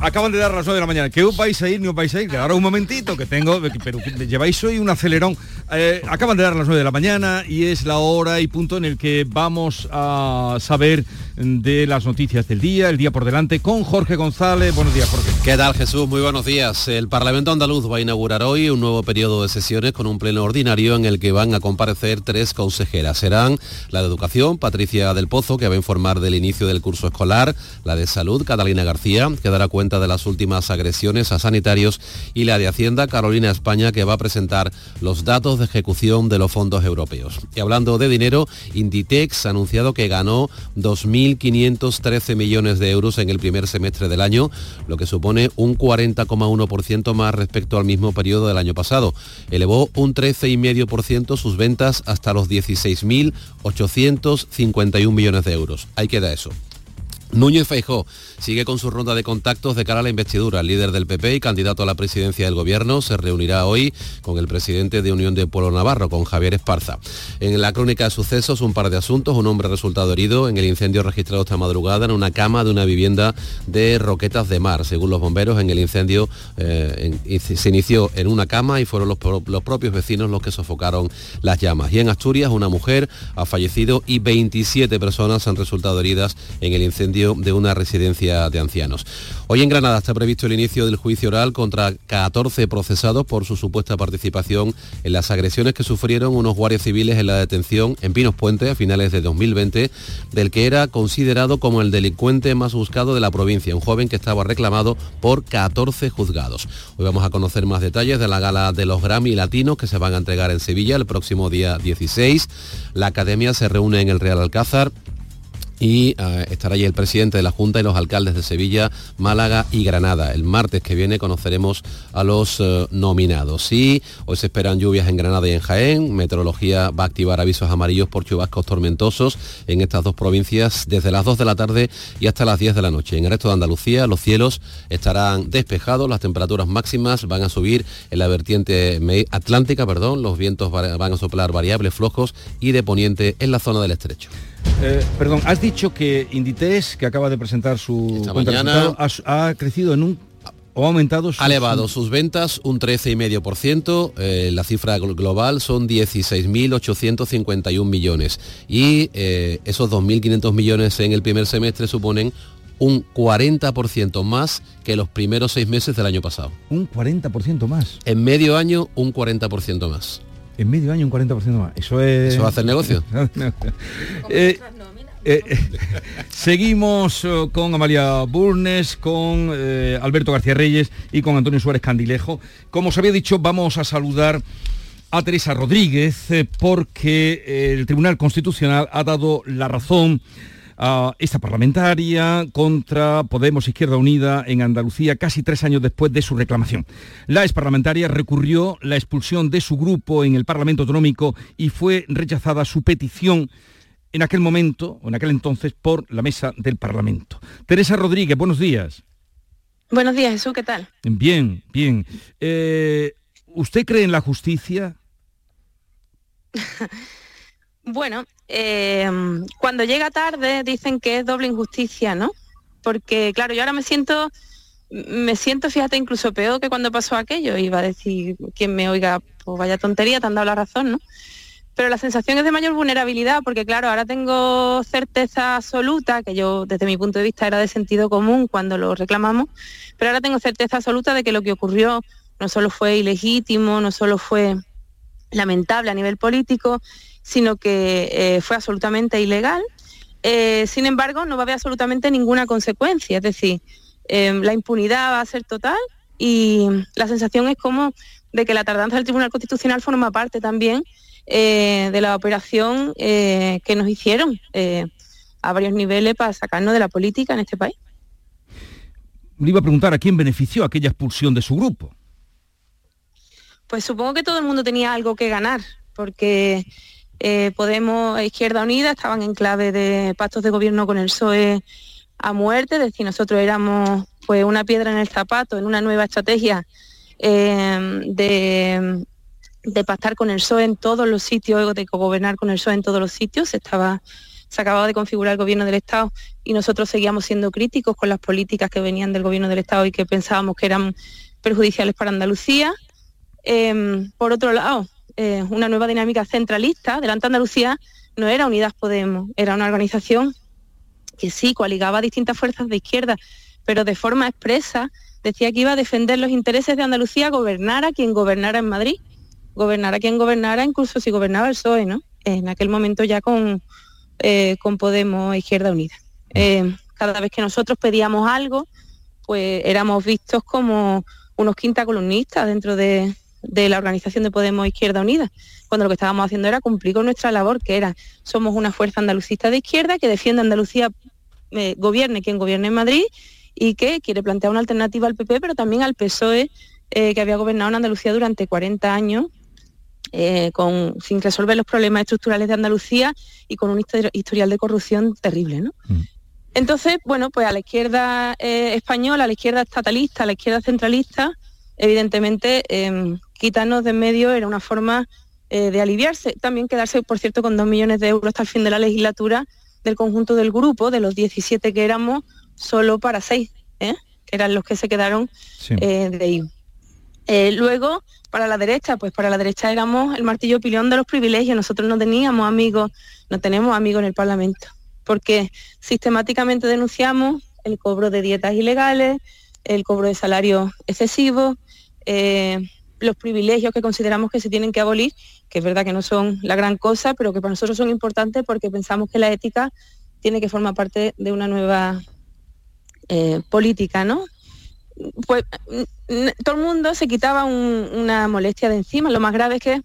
Acaban de dar las 9 de la mañana. ¿Qué os vais a ir? ¿Ni os vais a ir? Ahora un momentito que tengo, pero lleváis hoy un acelerón. Eh, acaban de dar las 9 de la mañana y es la hora y punto en el que vamos a saber de las noticias del día, el día por delante, con Jorge González. Buenos días, Jorge. ¿Qué tal, Jesús? Muy buenos días. El Parlamento andaluz va a inaugurar hoy un nuevo periodo de sesiones con un pleno ordinario en el que van a comparecer tres consejeras. Serán la de Educación, Patricia del Pozo, que va a informar del inicio del curso escolar, la de Salud, Catalina García, que dará cuenta de las últimas agresiones a sanitarios, y la de Hacienda, Carolina España, que va a presentar los datos de ejecución de los fondos europeos. Y hablando de dinero, Inditex ha anunciado que ganó 2.000 1.513 millones de euros en el primer semestre del año, lo que supone un 40,1% más respecto al mismo periodo del año pasado. Elevó un 13,5% sus ventas hasta los 16.851 millones de euros. Ahí queda eso. Núñez Feijó sigue con su ronda de contactos de cara a la investidura. El líder del PP y candidato a la presidencia del gobierno se reunirá hoy con el presidente de Unión de Pueblo Navarro, con Javier Esparza. En la crónica de sucesos, un par de asuntos. Un hombre resultado herido en el incendio registrado esta madrugada en una cama de una vivienda de Roquetas de Mar. Según los bomberos, en el incendio eh, se inició en una cama y fueron los, los propios vecinos los que sofocaron las llamas. Y en Asturias, una mujer ha fallecido y 27 personas han resultado heridas en el incendio de una residencia de ancianos. Hoy en Granada está previsto el inicio del juicio oral contra 14 procesados por su supuesta participación en las agresiones que sufrieron unos guardias civiles en la detención en Pinos Puente a finales de 2020, del que era considerado como el delincuente más buscado de la provincia, un joven que estaba reclamado por 14 juzgados. Hoy vamos a conocer más detalles de la gala de los Grammy Latinos que se van a entregar en Sevilla el próximo día 16. La academia se reúne en el Real Alcázar y eh, estará allí el presidente de la Junta y los alcaldes de Sevilla, Málaga y Granada. El martes que viene conoceremos a los eh, nominados. Y hoy se esperan lluvias en Granada y en Jaén. Meteorología va a activar avisos amarillos por chubascos tormentosos en estas dos provincias desde las 2 de la tarde y hasta las 10 de la noche. En el resto de Andalucía los cielos estarán despejados, las temperaturas máximas van a subir en la vertiente atlántica, perdón, los vientos van a soplar variables flojos y de poniente en la zona del estrecho. Eh, perdón, has dicho que Inditex, que acaba de presentar su mañana, ha, crecido en un o ha aumentado sus... Ha elevado sus ventas un 13,5%, eh, la cifra global son 16.851 millones y eh, esos 2.500 millones en el primer semestre suponen un 40% más que los primeros seis meses del año pasado. Un 40% más. En medio año, un 40% más en medio año un 40% más. Eso es... ¿Eso va a hacer negocio? Eh, eh, seguimos eh, con Amalia Burnes, con Alberto García Reyes y con Antonio Suárez Candilejo. Como os había dicho, vamos a saludar a Teresa Rodríguez porque el Tribunal Constitucional ha dado la razón esta parlamentaria contra Podemos Izquierda Unida en Andalucía casi tres años después de su reclamación. La ex parlamentaria recurrió la expulsión de su grupo en el Parlamento Autonómico y fue rechazada su petición en aquel momento, o en aquel entonces, por la mesa del Parlamento. Teresa Rodríguez, buenos días. Buenos días, Jesús, ¿qué tal? Bien, bien. Eh, ¿Usted cree en la justicia? bueno, eh, cuando llega tarde dicen que es doble injusticia, ¿no? Porque, claro, yo ahora me siento, me siento, fíjate, incluso peor que cuando pasó aquello. Iba a decir, quien me oiga, pues vaya tontería, te han dado la razón, ¿no? Pero la sensación es de mayor vulnerabilidad, porque claro, ahora tengo certeza absoluta, que yo desde mi punto de vista era de sentido común cuando lo reclamamos, pero ahora tengo certeza absoluta de que lo que ocurrió no solo fue ilegítimo, no solo fue lamentable a nivel político, sino que eh, fue absolutamente ilegal. Eh, sin embargo, no va a haber absolutamente ninguna consecuencia, es decir, eh, la impunidad va a ser total y la sensación es como de que la tardanza del Tribunal Constitucional forma parte también de la operación que nos hicieron a varios niveles para sacarnos de la política en este país. Le iba a preguntar a quién benefició aquella expulsión de su grupo. Pues supongo que todo el mundo tenía algo que ganar, porque eh, Podemos e Izquierda Unida estaban en clave de pactos de gobierno con el PSOE a muerte, es decir, nosotros éramos pues una piedra en el zapato, en una nueva estrategia eh, de, de pactar con el PSOE en todos los sitios, de gobernar con el PSOE en todos los sitios. Se, estaba, se acababa de configurar el gobierno del Estado y nosotros seguíamos siendo críticos con las políticas que venían del gobierno del Estado y que pensábamos que eran perjudiciales para Andalucía. Em, por otro lado, eh, una nueva dinámica centralista. Delante Andalucía no era Unidas Podemos, era una organización que sí coaligaba distintas fuerzas de izquierda, pero de forma expresa decía que iba a defender los intereses de Andalucía, gobernara quien gobernara en Madrid gobernara quien gobernara, incluso si gobernaba el PSOE, ¿no? En aquel momento ya con, eh, con Podemos e Izquierda Unida. Eh, cada vez que nosotros pedíamos algo, pues éramos vistos como unos quinta columnistas dentro de, la organización de Podemos Izquierda Unida, cuando lo que estábamos haciendo era cumplir con nuestra labor, que era, somos una fuerza andalucista de izquierda que defiende Andalucía, eh, gobierne quien gobierne en Madrid y que quiere plantear una alternativa al PP, pero también al PSOE, que había gobernado en Andalucía durante 40 años eh, con, sin resolver los problemas estructurales de Andalucía y con un historial de corrupción terrible. ¿no? Mm. Entonces, bueno, pues a la izquierda eh, española, a la izquierda estatalista, a la izquierda centralista, evidentemente em, quitarnos de en medio era una forma eh, de aliviarse. También quedarse, por cierto, con dos millones de euros hasta el fin de la legislatura del conjunto del grupo, de los 17 que éramos, solo para seis, que eran los que se quedaron de ahí. luego, para la derecha, pues para la derecha éramos el martillo pilón de los privilegios, nosotros no teníamos amigos, no tenemos amigos en el Parlamento, porque sistemáticamente denunciamos el cobro de dietas ilegales, el cobro de salarios excesivos, eh, los privilegios que consideramos que se tienen que abolir, que es verdad que no son la gran cosa, pero que para nosotros son importantes porque pensamos que la ética tiene que formar parte de una nueva eh, política, ¿no? pues todo el mundo se quitaba una molestia de encima. Lo más grave es que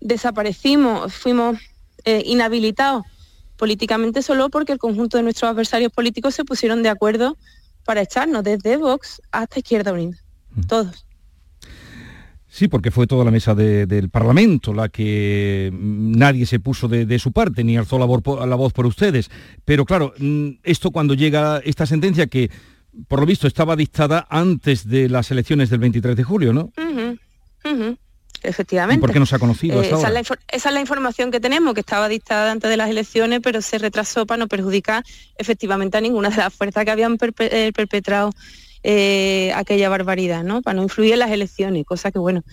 desaparecimos, fuimos eh, inhabilitados políticamente solo porque el conjunto de nuestros adversarios políticos se pusieron de acuerdo para echarnos desde Vox hasta Izquierda Unida, mm. todos. Sí, porque fue toda la mesa del Parlamento la que mm, nadie se puso de, su parte ni alzó la voz por ustedes. Pero claro, mm, esto cuando llega esta sentencia que por lo visto, estaba dictada antes de las elecciones del 23 de julio, ¿no? Efectivamente. ¿Y por qué no se ha conocido? Eh, esa, es la, información que tenemos, que estaba dictada antes de las elecciones, pero se retrasó para no perjudicar efectivamente a ninguna de las fuerzas que habían eh, perpetrado eh, aquella barbaridad, ¿no? Para no influir en las elecciones, cosa que, bueno,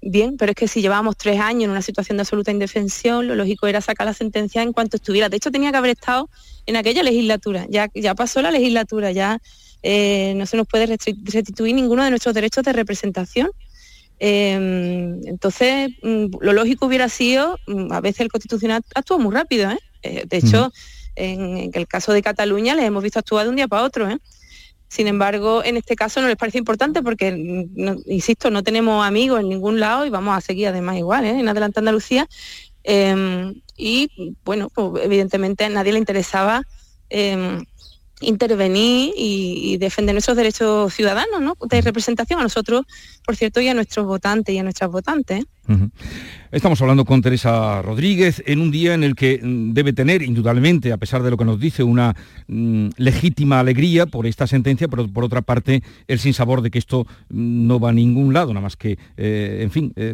bien, pero es que si llevábamos tres años en una situación de absoluta indefensión, lo lógico era sacar la sentencia en cuanto estuviera. De hecho, tenía que haber estado en aquella legislatura, ya, ya pasó la legislatura, ya eh, no se nos puede restituir ninguno de nuestros derechos de representación. Em, entonces, mm, lo lógico hubiera sido, mm, a veces el Constitucional actúa muy rápido, ¿eh? Eh, de hecho, en, el caso de Cataluña les hemos visto actuar de un día para otro. Sin embargo, en este caso no les parece importante porque, insisto, no tenemos amigos en ningún lado y vamos a seguir además igual, en Adelante Andalucía. Em, y bueno, pues, evidentemente a nadie le interesaba em, intervenir y, defender nuestros derechos ciudadanos, ¿no? De representación a nosotros, por cierto, y a nuestros votantes y a nuestras votantes. Estamos hablando con Teresa Rodríguez en un día en el que mm, debe tener, indudablemente, a pesar de lo que nos dice, una mm, legítima alegría por esta sentencia, pero por otra parte el sinsabor de que esto mm, no va a ningún lado, nada más que, eh, en fin, eh,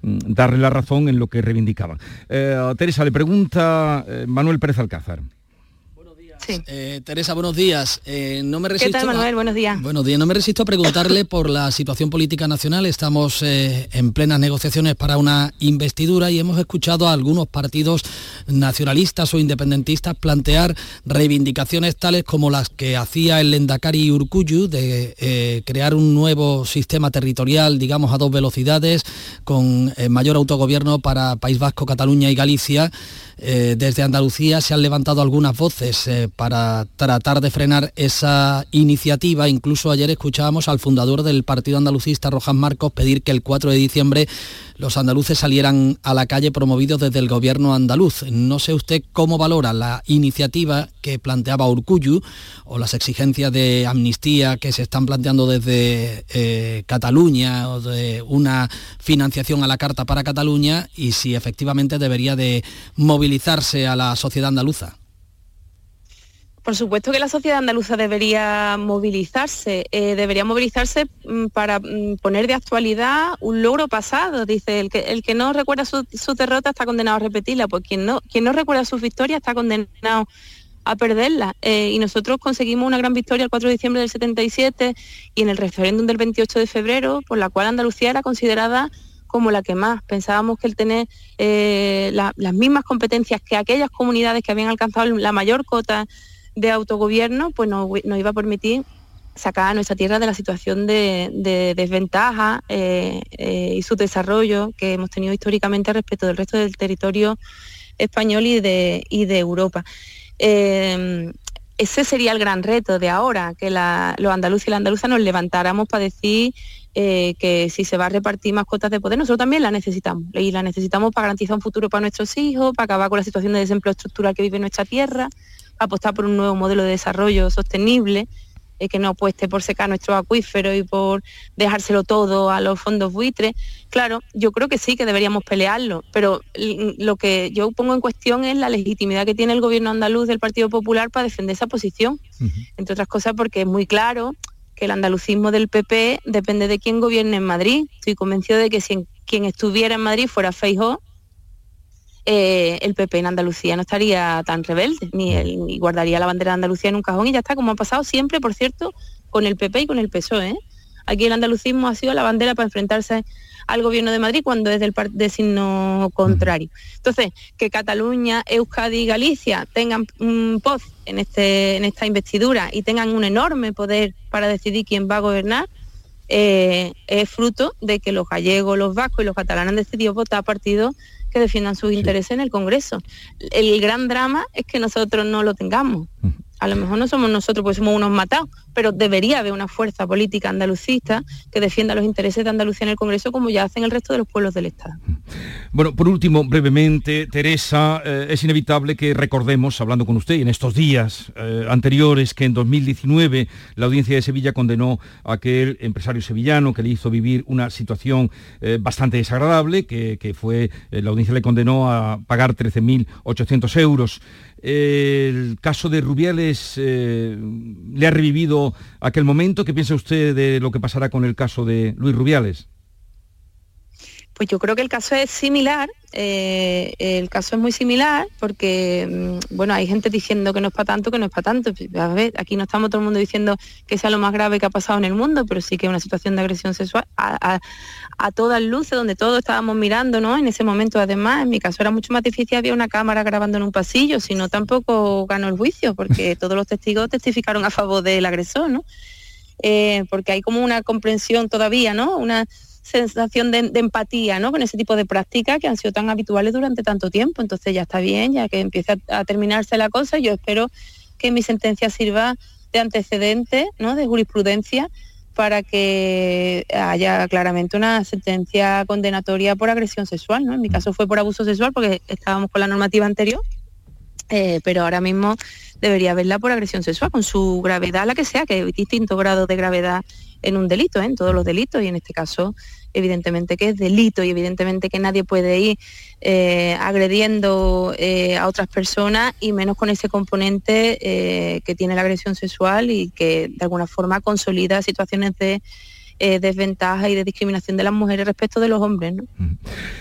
darle la razón en lo que reivindicaban. Eh, Teresa, le pregunta Manuel Pérez Alcázar. Eh, Teresa, buenos días. Eh, no me resisto ¿Qué tal, Manuel? buenos días. Buenos días. No me resisto a preguntarle por la situación política nacional. Estamos eh, en plenas negociaciones para una investidura y hemos escuchado a algunos partidos nacionalistas o independentistas plantear reivindicaciones tales como las que hacía el Lendakari Urcuyu de crear un nuevo sistema territorial, digamos, a dos velocidades, con mayor autogobierno para País Vasco, Cataluña y Galicia. Desde Andalucía se han levantado algunas voces para tratar de frenar esa iniciativa. Incluso ayer escuchábamos al fundador del Partido Andalucista, Rojas Marcos, pedir que el 4 de diciembre los andaluces salieran a la calle promovidos desde el gobierno andaluz. No sé usted cómo valora la iniciativa que planteaba Urcuyu o las exigencias de amnistía que se están planteando desde eh, Cataluña o de una financiación a la carta para Cataluña y si efectivamente debería de a la sociedad andaluza. Por supuesto que la sociedad andaluza debería movilizarse, eh, debería movilizarse mm, para mm, poner de actualidad un logro pasado. Dice, el que, el que no recuerda su, derrota está condenado a repetirla, pues quien no, quien no recuerda sus victorias está condenado a perderla. Eh, y nosotros conseguimos una gran victoria el 4 de diciembre del 77 y en el referéndum del 28 de febrero, por la cual Andalucía era considerada como la que más. Pensábamos que el tener eh, las mismas competencias que aquellas comunidades que habían alcanzado la mayor cota de autogobierno, pues nos, iba a permitir sacar a nuestra tierra de la situación de, desventaja eh, eh, y su desarrollo que hemos tenido históricamente respecto del resto del territorio español y de, de Europa. Eh, ese sería el gran reto de ahora, que los andaluces y las andaluzas nos levantáramos para decir que si se va a repartir más cuotas de poder, nosotros también la necesitamos. Y la necesitamos para garantizar un futuro para nuestros hijos, para acabar con la situación de desempleo estructural que vive nuestra tierra, apostar por un nuevo modelo de desarrollo sostenible, eh, que no apueste por secar nuestros acuíferos y por dejárselo todo a los fondos buitres. Claro, yo creo que sí, que deberíamos pelearlo, pero lo que yo pongo en cuestión es la legitimidad que tiene el gobierno andaluz del Partido Popular para defender esa posición, entre otras cosas porque es muy claro que el andalucismo del PP depende de quién gobierne en Madrid. Estoy convencido de que si quien estuviera en Madrid fuera Feijóo, eh, el PP en Andalucía no estaría tan rebelde, ni, ni guardaría la bandera de Andalucía en un cajón y ya está, como ha pasado siempre, por cierto, con el PP y con el PSOE. ¿eh? Aquí el andalucismo ha sido la bandera para enfrentarse al gobierno de Madrid cuando es del de signo contrario. Entonces, que Cataluña, Euskadi y Galicia tengan un voz en, este, en esta investidura y tengan un enorme poder para decidir quién va a gobernar, eh, es fruto de que los gallegos, los vascos y los catalanes han decidido votar partidos que defiendan sus intereses en el Congreso. El gran drama es que nosotros no lo tengamos a lo mejor no somos nosotros, pues somos unos matados, pero debería haber una fuerza política andalucista que defienda los intereses de Andalucía en el Congreso como ya hacen el resto de los pueblos del Estado. Bueno, por último, brevemente, Teresa, eh, es inevitable que recordemos, hablando con usted en estos días eh, anteriores, que en 2019 la audiencia de Sevilla condenó a aquel empresario sevillano que le hizo vivir una situación eh, bastante desagradable, que, que fue, la audiencia le condenó a pagar 13.800 euros el caso de Rubiales le ha revivido aquel momento. ¿Qué piensa usted de lo que pasará con el caso de Luis Rubiales? Pues yo creo que el caso es similar, eh, el caso es muy similar porque, mm, bueno, hay gente diciendo que no es para tanto, que no es para tanto. A ver, aquí no estamos todo el mundo diciendo que sea lo más grave que ha pasado en el mundo, pero sí que es una situación de agresión sexual a, todas luces, donde todos estábamos mirando, ¿no? En ese momento, además, en mi caso era mucho más difícil, había una cámara grabando en un pasillo, sino tampoco ganó el juicio, porque todos los testigos testificaron a favor del agresor, ¿no? Eh, porque hay como una comprensión todavía, ¿no? Una sensación de, empatía ¿no? con ese tipo de prácticas que han sido tan habituales durante tanto tiempo. Entonces ya está bien, ya que empieza a, terminarse la cosa, yo espero que mi sentencia sirva de antecedente, ¿no? de jurisprudencia, para que haya claramente una sentencia condenatoria por agresión sexual. ¿no? En mi caso fue por abuso sexual porque estábamos con la normativa anterior, eh, pero ahora mismo debería haberla por agresión sexual, con su gravedad, la que sea, que hay distintos grados de gravedad en un delito, ¿eh? en todos los delitos, y en este caso evidentemente que es delito y evidentemente que nadie puede ir eh, agrediendo eh, a otras personas y menos con ese componente que tiene la agresión sexual y que de alguna forma consolida situaciones de eh, desventaja y de discriminación de las mujeres respecto de los hombres.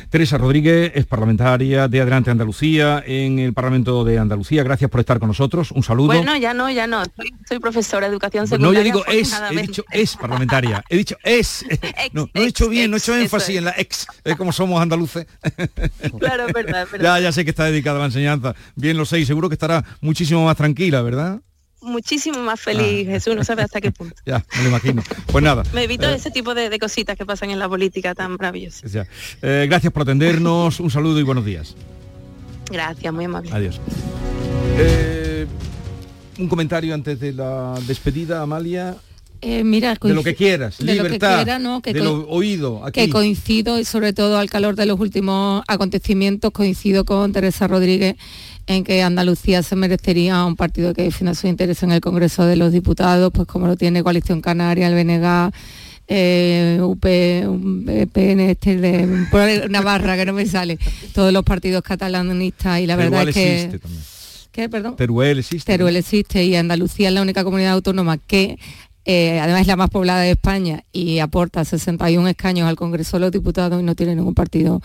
Teresa Rodríguez es parlamentaria de Adelante Andalucía en el Parlamento de Andalucía. Gracias por estar con nosotros. Un saludo. Bueno, ya no, ya no. Soy, profesora de educación secundaria. No, ya digo es, he dicho es parlamentaria. He dicho es. no, he dicho bien, no he hecho énfasis en la ex, es como somos andaluces. claro, verdad, verdad. Ya, ya sé que está dedicada a la enseñanza. Bien lo sé y seguro que estará muchísimo más tranquila, ¿verdad? Muchísimo más feliz, ah. Jesús, no sabe hasta qué punto. ya, me lo imagino. Pues nada. me evito eh, ese tipo de, cositas que pasan en la política tan maravillosas. Eh, gracias por atendernos, un saludo y buenos días. Gracias, muy amable. Adiós. Eh, un comentario antes de la despedida, Amalia. Mira, de lo que quieras, de libertad, lo que ¿no? de lo oído. Aquí. Que coincido, y sobre todo al calor de los últimos acontecimientos, coincido con Teresa Rodríguez en que Andalucía se merecería un partido que defienda su interés en el Congreso de los Diputados, pues como lo tiene Coalición Canaria, el BNG, eh, UP, PN, este de Navarra, que no me sale, todos los partidos catalanistas y la verdad es que ¿Qué, perdón? Teruel existe. Teruel existe y Andalucía es la única comunidad autónoma que eh, además es la más poblada de España y aporta 61 escaños al Congreso de los Diputados y no tiene ningún partido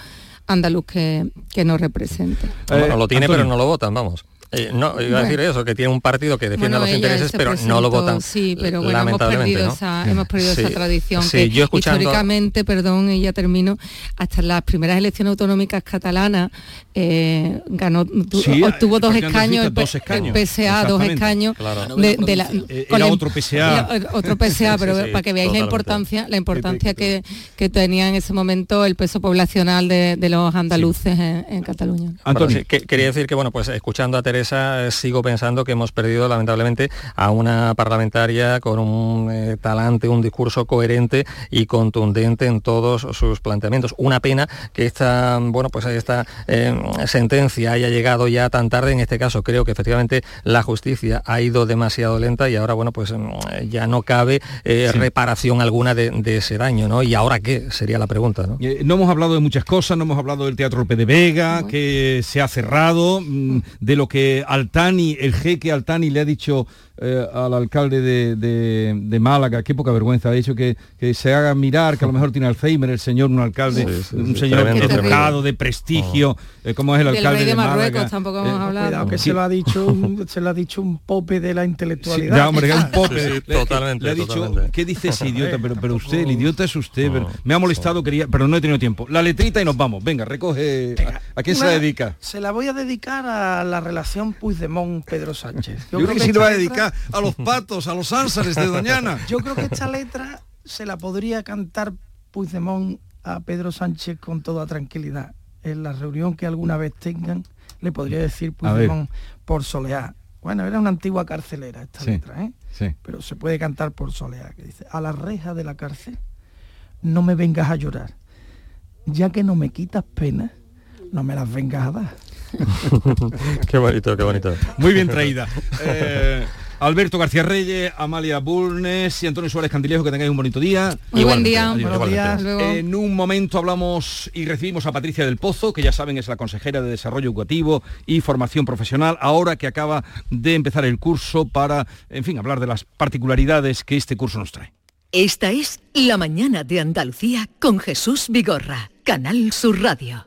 andaluz que, que nos represente. Bueno, lo tiene pero no lo votan, vamos. Eh, no, iba a decir eso, que tiene un partido que defiende los intereses, pero no lo votan. Sí, pero bueno, hemos perdido, esa, hemos perdido esa tradición. Sí, yo escuchando... Históricamente, perdón, y ya termino, hasta las primeras elecciones autonómicas catalanas eh, ganó, Sí, obtuvo dos escaños, el, dos escaños, el PSA, dos escaños Claro. de, de la, era otro PSA. era otro PSA, pero Sí, sí, para que veáis la importancia, la importancia que, que tenía en ese momento el peso poblacional de, de los andaluces en, en Cataluña. Bueno, Antonio. sí, que- quería decir que, bueno, pues escuchando a Teresa, sigo pensando que hemos perdido, lamentablemente, a una parlamentaria con un eh, talante, un discurso coherente y contundente en todos sus planteamientos. Una pena que esta, bueno, pues esta eh, sentencia haya llegado ya tan tarde. En este caso, creo que efectivamente la justicia ha ido demasiado lenta y ahora, bueno, pues mm, ya no cabe eh, reparación alguna de, de ese daño, ¿no? ¿Y ahora qué? Sería la pregunta, ¿no? Eh, No hemos hablado de muchas cosas, no hemos hablado del Teatro P de Vega, que se ha cerrado, mm, de lo que Altani, el jeque Altani le ha dicho eh, al alcalde de, de- de Málaga, qué poca vergüenza, ha dicho que, que se haga mirar, que a lo mejor tiene Alzheimer el señor, un alcalde, Sí, sí, un sí, señor tremendo, educado, de prestigio, eh, como es el alcalde rey de de Marruecos Málaga. tampoco Eh, hemos hablado. Cuidado, que se lo ha dicho un, se lo ha dicho un pope de la Sí, intelectualidad. ya, hombre, que es un pope. Sí, sí, Le- totalmente, Le ha dicho, totalmente. ¿qué dice ese idiota? Pero, pero usted, el idiota es usted. pero me ha molestado, quería, pero no he tenido tiempo. La letrita y nos vamos. Venga, recoge. ¿A, a quién se la dedica? Se la voy a dedicar a la relación Puigdemont-Pedro Sánchez. Yo, creo que, sí lo va a letra- a los patos, a los ánsares de Doñana. Yo creo que esta letra se la podría cantar Puigdemont a Pedro Sánchez con toda tranquilidad. En la reunión que alguna vez tengan, le podría decir. Puigdemont por soleá. Bueno, era una antigua carcelera esta Sí. letra, ¿eh? Sí. Pero se puede cantar por soleá, que dice, a la reja de la cárcel, no me vengas a llorar. Ya que no me quitas pena, no me las vengas a dar. qué bonito, qué bonito. Muy bien traída. Eh, Alberto García Reyes, Amalia Bulnes y Antonio Suárez Candilejo, que tengáis un bonito día. Muy buen día. adiós, Buenos días. Luego- En un momento hablamos y recibimos a Patricia del Pozo, que ya saben es la consejera de Desarrollo Educativo y Formación Profesional, ahora que acaba de empezar el curso para, en fin, hablar de las particularidades que este curso nos trae. Esta es La mañana de Andalucía con Jesús Vigorra, Canal Sur Radio.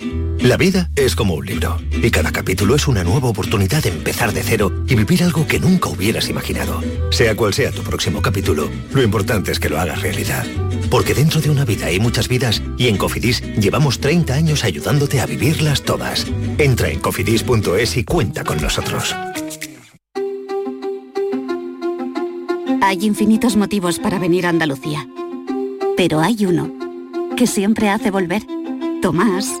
La vida es como un libro y cada capítulo es una nueva oportunidad de empezar de cero y vivir algo que nunca hubieras imaginado. Sea cual sea tu próximo capítulo, lo importante es que lo hagas realidad. Porque dentro de una vida hay muchas vidas y en Cofidis llevamos 30 años ayudándote a vivirlas todas. Entra en cofidis.es y cuenta con nosotros. Hay infinitos motivos para venir a Andalucía. Pero hay uno que siempre hace volver. Tomás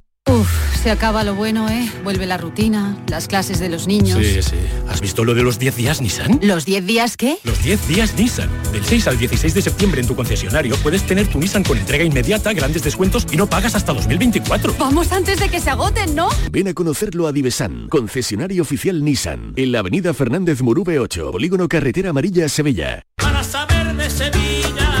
Uf, se acaba lo bueno, ¿eh? Vuelve la rutina, las clases de los niños. Sí, sí. ¿Has visto lo de los 10 días Nissan? ¿Los 10 días qué? Los 10 días Nissan. Del 6 al 16 de septiembre en tu concesionario puedes tener tu Nissan con entrega inmediata, grandes descuentos y no pagas hasta 2024. Vamos antes de que se agoten, ¿no? Ven a conocerlo a Divesan, concesionario oficial Nissan, en la avenida Fernández Murube 8, Polígono Carretera Amarilla, Sevilla. Para saber de Sevilla.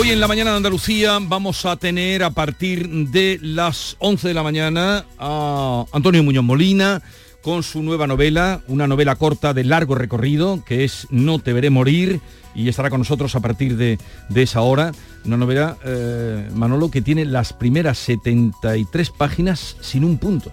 Hoy en la mañana de Andalucía vamos a tener a partir de las 11 de la mañana a Antonio Muñoz Molina con su nueva novela, una novela corta de largo recorrido que es No te veré morir y estará con nosotros a partir de, esa hora. Una novela, eh, Manolo, que tiene las primeras 73 páginas sin un punto.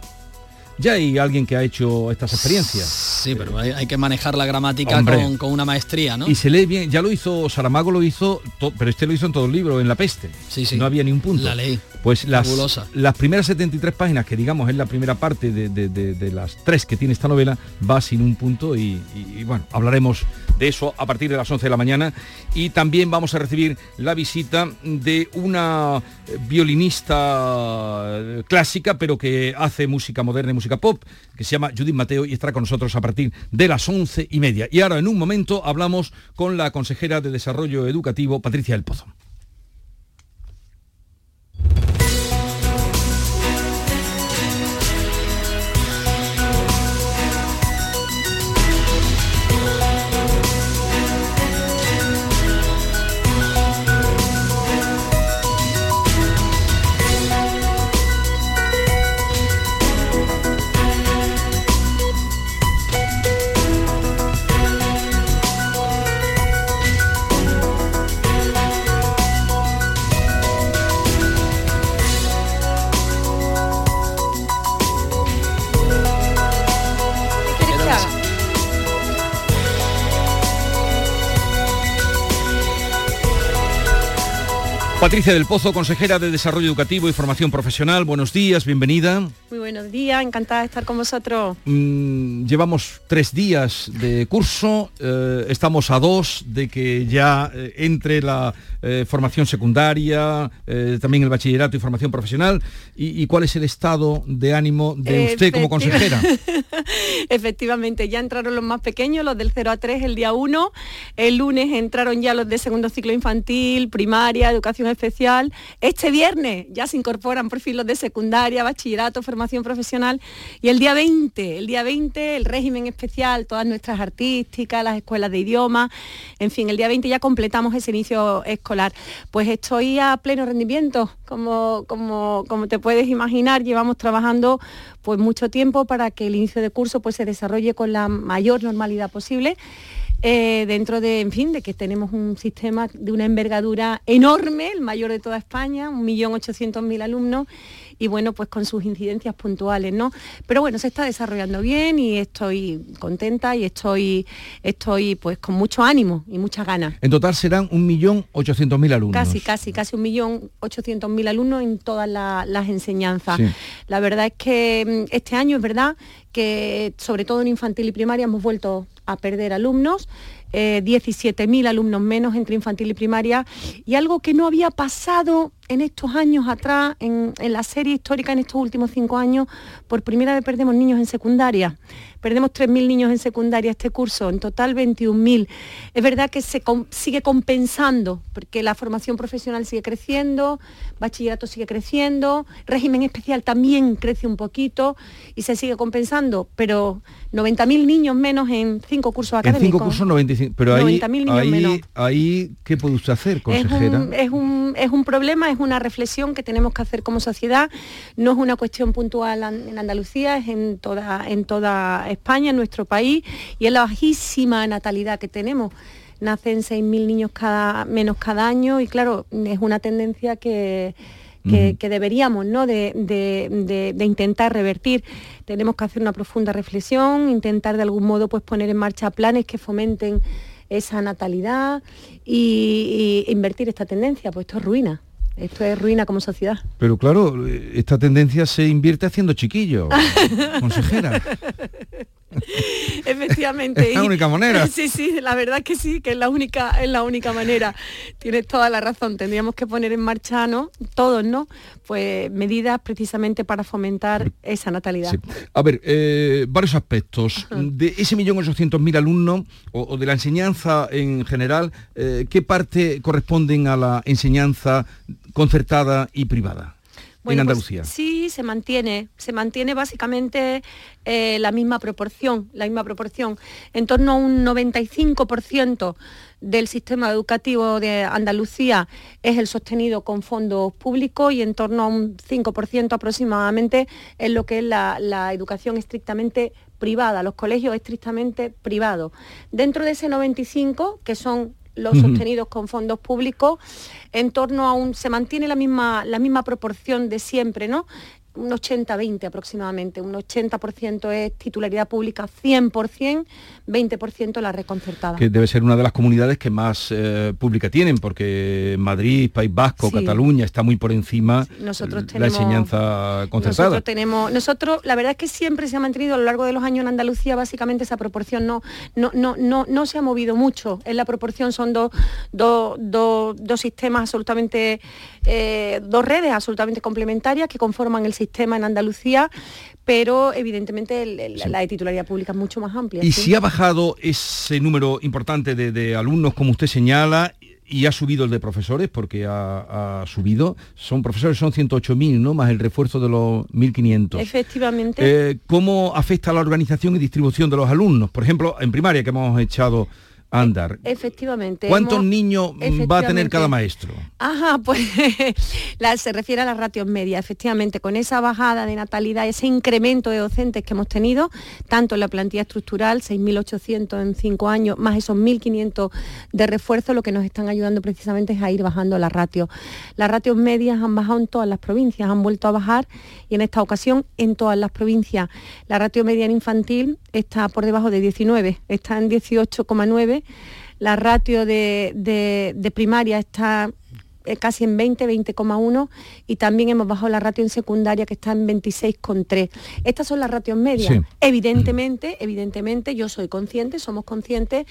Ya hay alguien que ha hecho estas experiencias. Sí, pero hay, hay que manejar la gramática con, con, una maestría, ¿no? Y se lee bien, ya lo hizo, Saramago lo hizo, pero este lo hizo en todo el libro, en La Peste. Sí, sí. No había ni un punto. La ley. Pues las, las primeras 73 páginas, que digamos es la primera parte de, de, de, de las tres que tiene esta novela, va sin un punto y, y, y, bueno, hablaremos de eso a partir de las 11 de la mañana. Y también vamos a recibir la visita de una violinista clásica, pero que hace música moderna y música pop, que se llama Judith Mateo y estará con nosotros a partir de las 11 y media. Y ahora en un momento hablamos con la consejera de Desarrollo Educativo, Patricia del Pozo. Patricia del Pozo, consejera de Desarrollo Educativo y Formación Profesional, buenos días, bienvenida. Muy buenos días, encantada de estar con vosotros. Mm, llevamos tres días de curso, eh, estamos a dos de que ya eh, entre la eh, formación secundaria, también el bachillerato y formación profesional. ¿Y, ¿Y, cuál es el estado de ánimo de usted como consejera? Efectivamente, ya entraron los más pequeños, los del 0 a 3 el día 1. El lunes entraron ya los de segundo ciclo infantil, primaria, educación especial. Este viernes ya se incorporan por fin los de secundaria, bachillerato, formación profesional. Y el día 20, el día 20, el régimen especial, todas nuestras artísticas, las escuelas de idioma. En fin, el día 20 ya completamos ese inicio escolar. Pues estoy a pleno rendimiento, como, como, como te puedes imaginar, llevamos trabajando pues mucho tiempo para que el inicio de curso pues se desarrolle con la mayor normalidad posible. Eh, dentro de, en fin, de que tenemos un sistema de una envergadura enorme, el mayor de toda España, 1.800.000 alumnos, y bueno, pues con sus incidencias puntuales, ¿no? Pero bueno, se está desarrollando bien y estoy contenta y estoy, estoy pues con mucho ánimo y muchas ganas. En total serán 1.800.000 alumnos. Casi, casi, casi 1.800.000 alumnos en todas la, las enseñanzas. Sí. La verdad es que mm, este año es verdad que sobre todo en infantil y primaria hemos vuelto a perder alumnos, eh, 17.000 alumnos menos entre infantil y primaria, y algo que no había pasado en estos años atrás, en, en, la serie histórica, en estos últimos cinco años, por primera vez perdemos niños en secundaria. Perdemos 3.000 niños en secundaria este curso, en total 21.000. Es verdad que se com sigue compensando, porque la formación profesional sigue creciendo, bachillerato sigue creciendo, régimen especial también crece un poquito y se sigue compensando, pero 90.000 niños menos en cinco cursos académicos. En cinco cursos 95, pero ahí, ahí, ahí, ¿qué puede usted hacer, consejera? Es un, es un, es un problema, es es una reflexión que tenemos que hacer como sociedad, no es una cuestión puntual en Andalucía, es en toda, en toda España, en nuestro país, y es la bajísima natalidad que tenemos nacen 6.000 niños cada, menos cada año y claro, es una tendencia que, que, deberíamos ¿no? De, intentar revertir. Tenemos que hacer una profunda reflexión, intentar de algún modo pues, poner en marcha planes que fomenten esa natalidad y, invertir esta tendencia, pues esto es ruina. Esto es ruina como sociedad. Pero claro, esta tendencia se invierte haciendo chiquillos, consejera. Efectivamente. Es la única manera. Sí, sí, la verdad que sí, que es la única, es la única manera. Tienes toda la razón. Tendríamos que poner en marcha, ¿no? Todos, ¿no? Pues medidas precisamente para fomentar esa natalidad. A ver, eh, varios aspectos. De ese millón ochocientos mil alumnos o, de la enseñanza en general, eh, ¿qué parte corresponden a la enseñanza concertada y privada? en pues Andalucía. sí, se mantiene, se mantiene básicamente eh, la misma proporción, la misma proporción. En torno a un 95% del sistema educativo de Andalucía es el sostenido con fondos públicos y en torno a un 5% aproximadamente es lo que es la, la educación estrictamente privada, los colegios estrictamente privados. Dentro de ese 95, que son los sostenidos con fondos públicos, en torno a un, se mantiene la misma, la misma proporción de siempre, ¿no? Un 80-20 aproximadamente, un 80% es titularidad pública 100%, 20% la reconcertada. Que debe ser una de las comunidades que más eh, pública tienen, porque Madrid, País Vasco, Cataluña está muy por encima nosotros la enseñanza concertada. Nosotros tenemos, nosotros, la verdad es que siempre se ha mantenido a lo largo de los años en Andalucía básicamente esa proporción no, no, no, no, no se ha movido mucho. En la proporción son dos, dos, dos, sistemas absolutamente, eh, dos redes absolutamente complementarias que conforman el sistema sistema en Andalucía, pero evidentemente la de titularidad pública es mucho más amplia. ¿Y si ha bajado ese número importante de, alumnos, como usted señala, y ha subido el de profesores, porque ha, subido, son profesores, son 108.000, ¿no? Más el refuerzo de los 1.500. Efectivamente. Eh, ¿Cómo afecta la organización y distribución de los alumnos? Por ejemplo, en primaria, que hemos echado andar. Efectivamente. ¿Cuántos niños va a tener cada maestro? Ajá, pues se refiere a las ratios medias, efectivamente, con esa bajada de natalidad, ese incremento de docentes que hemos tenido, tanto en la plantilla estructural, 6.800 en cinco años, más esos 1.500 de refuerzo, lo que nos están ayudando precisamente es a ir bajando las ratios. Las ratios medias han bajado en todas las provincias, han vuelto a bajar y en esta ocasión en todas las provincias. La ratio media en infantil está por debajo de 19, está en 18,9 la ratio de, de, primaria está casi en 20, 20,1 y también hemos bajado la ratio en secundaria que está en 26,3. Estas son las ratios medias. Evidentemente, evidentemente yo soy consciente, somos conscientes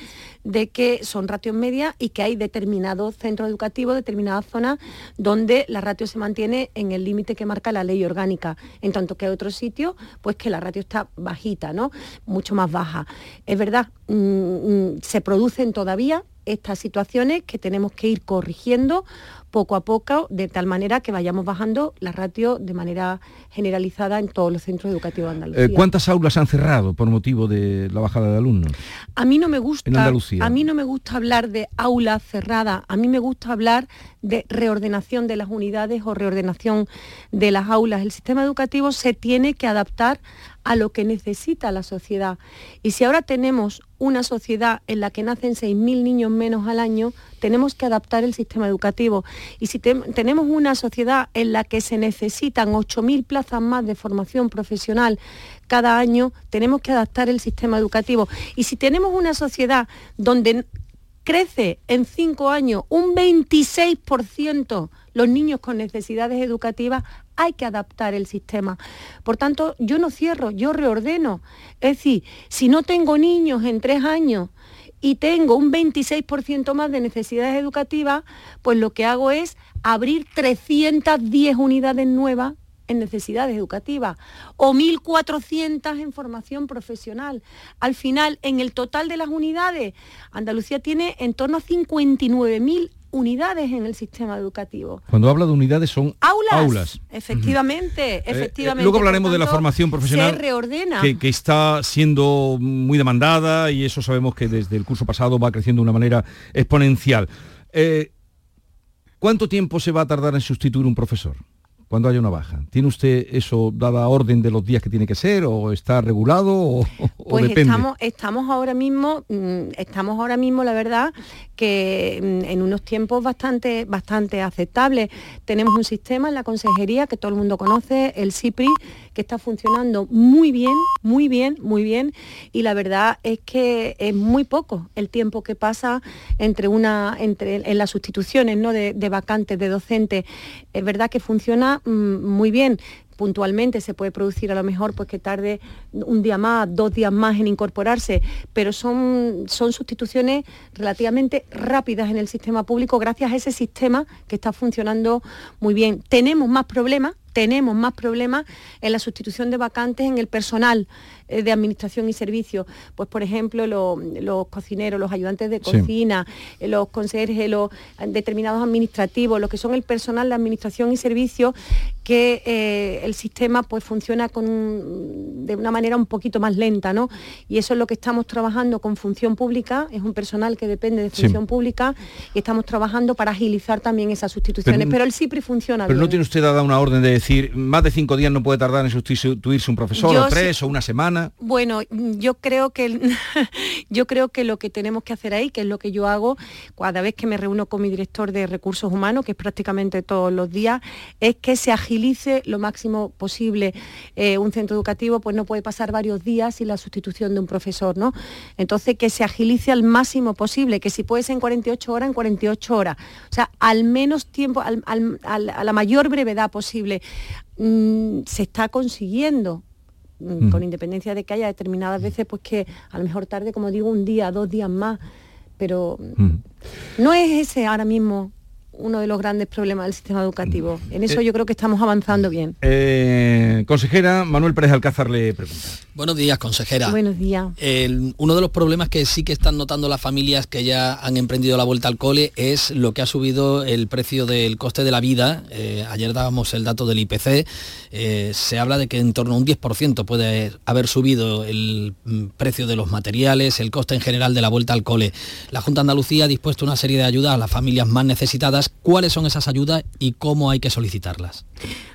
de que son ratios medias y que hay determinados centros educativos, determinadas zonas donde la ratio se mantiene en el límite que marca la ley orgánica, en tanto que hay otros sitios pues que la ratio está bajita, ¿no? Mucho más baja. Es verdad, mm, mm, se producen todavía estas situaciones que tenemos que ir corrigiendo poco a poco, de tal manera que vayamos bajando la ratio de manera generalizada en todos los centros educativos de Andalucía. Eh, ¿Cuántas aulas han cerrado por motivo de la bajada de alumnos? A mí no me gusta, a mí no me gusta hablar de aulas cerradas, a mí me gusta hablar de reordenación de las unidades o reordenación de las aulas. El sistema educativo se tiene que adaptar a lo que necesita la sociedad. Y si ahora tenemos una sociedad en la que nacen 6.000 niños menos al año, tenemos que adaptar el sistema educativo. Y si tenemos una sociedad en la que se necesitan 8.000 plazas más de formación profesional cada año, tenemos que adaptar el sistema educativo. Y si tenemos una sociedad donde crece en cinco años un 26% los niños con necesidades educativas, hay que adaptar el sistema. Por tanto, yo no cierro, yo reordeno. Es decir, si no tengo niños en tres años y tengo un 26% más de necesidades educativas, pues lo que hago es abrir 310 unidades nuevas en necesidades educativas o 1.400 en formación profesional. Al final, en el total de las unidades, Andalucía tiene en torno a 59.000 unidades en el sistema educativo. Cuando habla de unidades son aulas. Efectivamente, eh, eh, efectivamente. luego hablaremos de la formación profesional. Se reordena. Que, está siendo muy demandada y eso sabemos que desde el curso pasado va creciendo de una manera exponencial. Eh, ¿Cuánto tiempo se va a tardar en sustituir un profesor? Cuando haya una baja. ¿Tiene usted eso dada orden de los días que tiene que ser o está regulado o, pues depende? Estamos, estamos ahora mismo, mm, estamos ahora mismo, la verdad, que mm, en unos tiempos bastante, bastante aceptables. Tenemos un sistema en la consejería que todo el mundo conoce, el CIPRI, que está funcionando muy bien, muy bien, muy bien. Y la verdad es que es muy poco el tiempo que pasa entre una, entre, en las sustituciones ¿no? de, de vacantes, de docentes. Es verdad que funciona Mm, muy bien puntualmente se puede producir a lo mejor pues que tarde un día más, dos días más en incorporarse, pero son, son sustituciones relativamente rápidas en el sistema público gracias a ese sistema que está funcionando muy bien. Tenemos más problemas, tenemos más problemas en la sustitución de vacantes en el personal eh, de administración y servicios. Pues, por ejemplo, los cocineros, los ayudantes de cocina, eh, los conserjes, los determinados administrativos, los que son el personal de administración y servicios, que eh, el sistema pues funciona con, de una manera un poquito más lenta, ¿no? Y eso es lo que estamos trabajando con función pública, es un personal que depende de función pública y estamos trabajando para agilizar también esas sustituciones. Pero, el CIPRI funciona Pero no tiene usted dada una orden de decir, más de cinco días no puede tardar en sustituirse un profesor, o tres, o una semana. Bueno, yo creo que yo creo que lo que tenemos que hacer ahí, que es lo que yo hago cada vez que me reúno con mi director de recursos humanos, que es prácticamente todos los días, es que se agilice lo máximo posible. Eh, un centro educativo pues no puede pasar varios días sin la sustitución de un profesor, ¿no? Entonces que se agilice al máximo posible, que si puede ser en 48 horas, en 48 horas. O sea, al menos tiempo, a la mayor brevedad posible. Mm, se está consiguiendo Mm, con independencia de que haya determinadas veces pues que a lo mejor tarde, como digo, un día, dos días más, pero no es ese ahora mismo uno de los grandes problemas del sistema educativo. En eso eh, yo creo que estamos avanzando bien. Eh, consejera, Manuel Pérez Alcázar le pregunta. Buenos días, consejera. Buenos días. uno de los problemas que sí que están notando las familias que ya han emprendido la vuelta al cole es lo que ha subido el precio del coste de la vida. Eh, ayer dábamos el dato del IPC. se habla de que en torno a un 10% puede haber subido el mm, precio de los materiales, el coste en general de la vuelta al cole. La Junta de Andalucía ha dispuesto una serie de ayudas a las familias más necesitadas cuáles son esas ayudas y cómo hay que solicitarlas.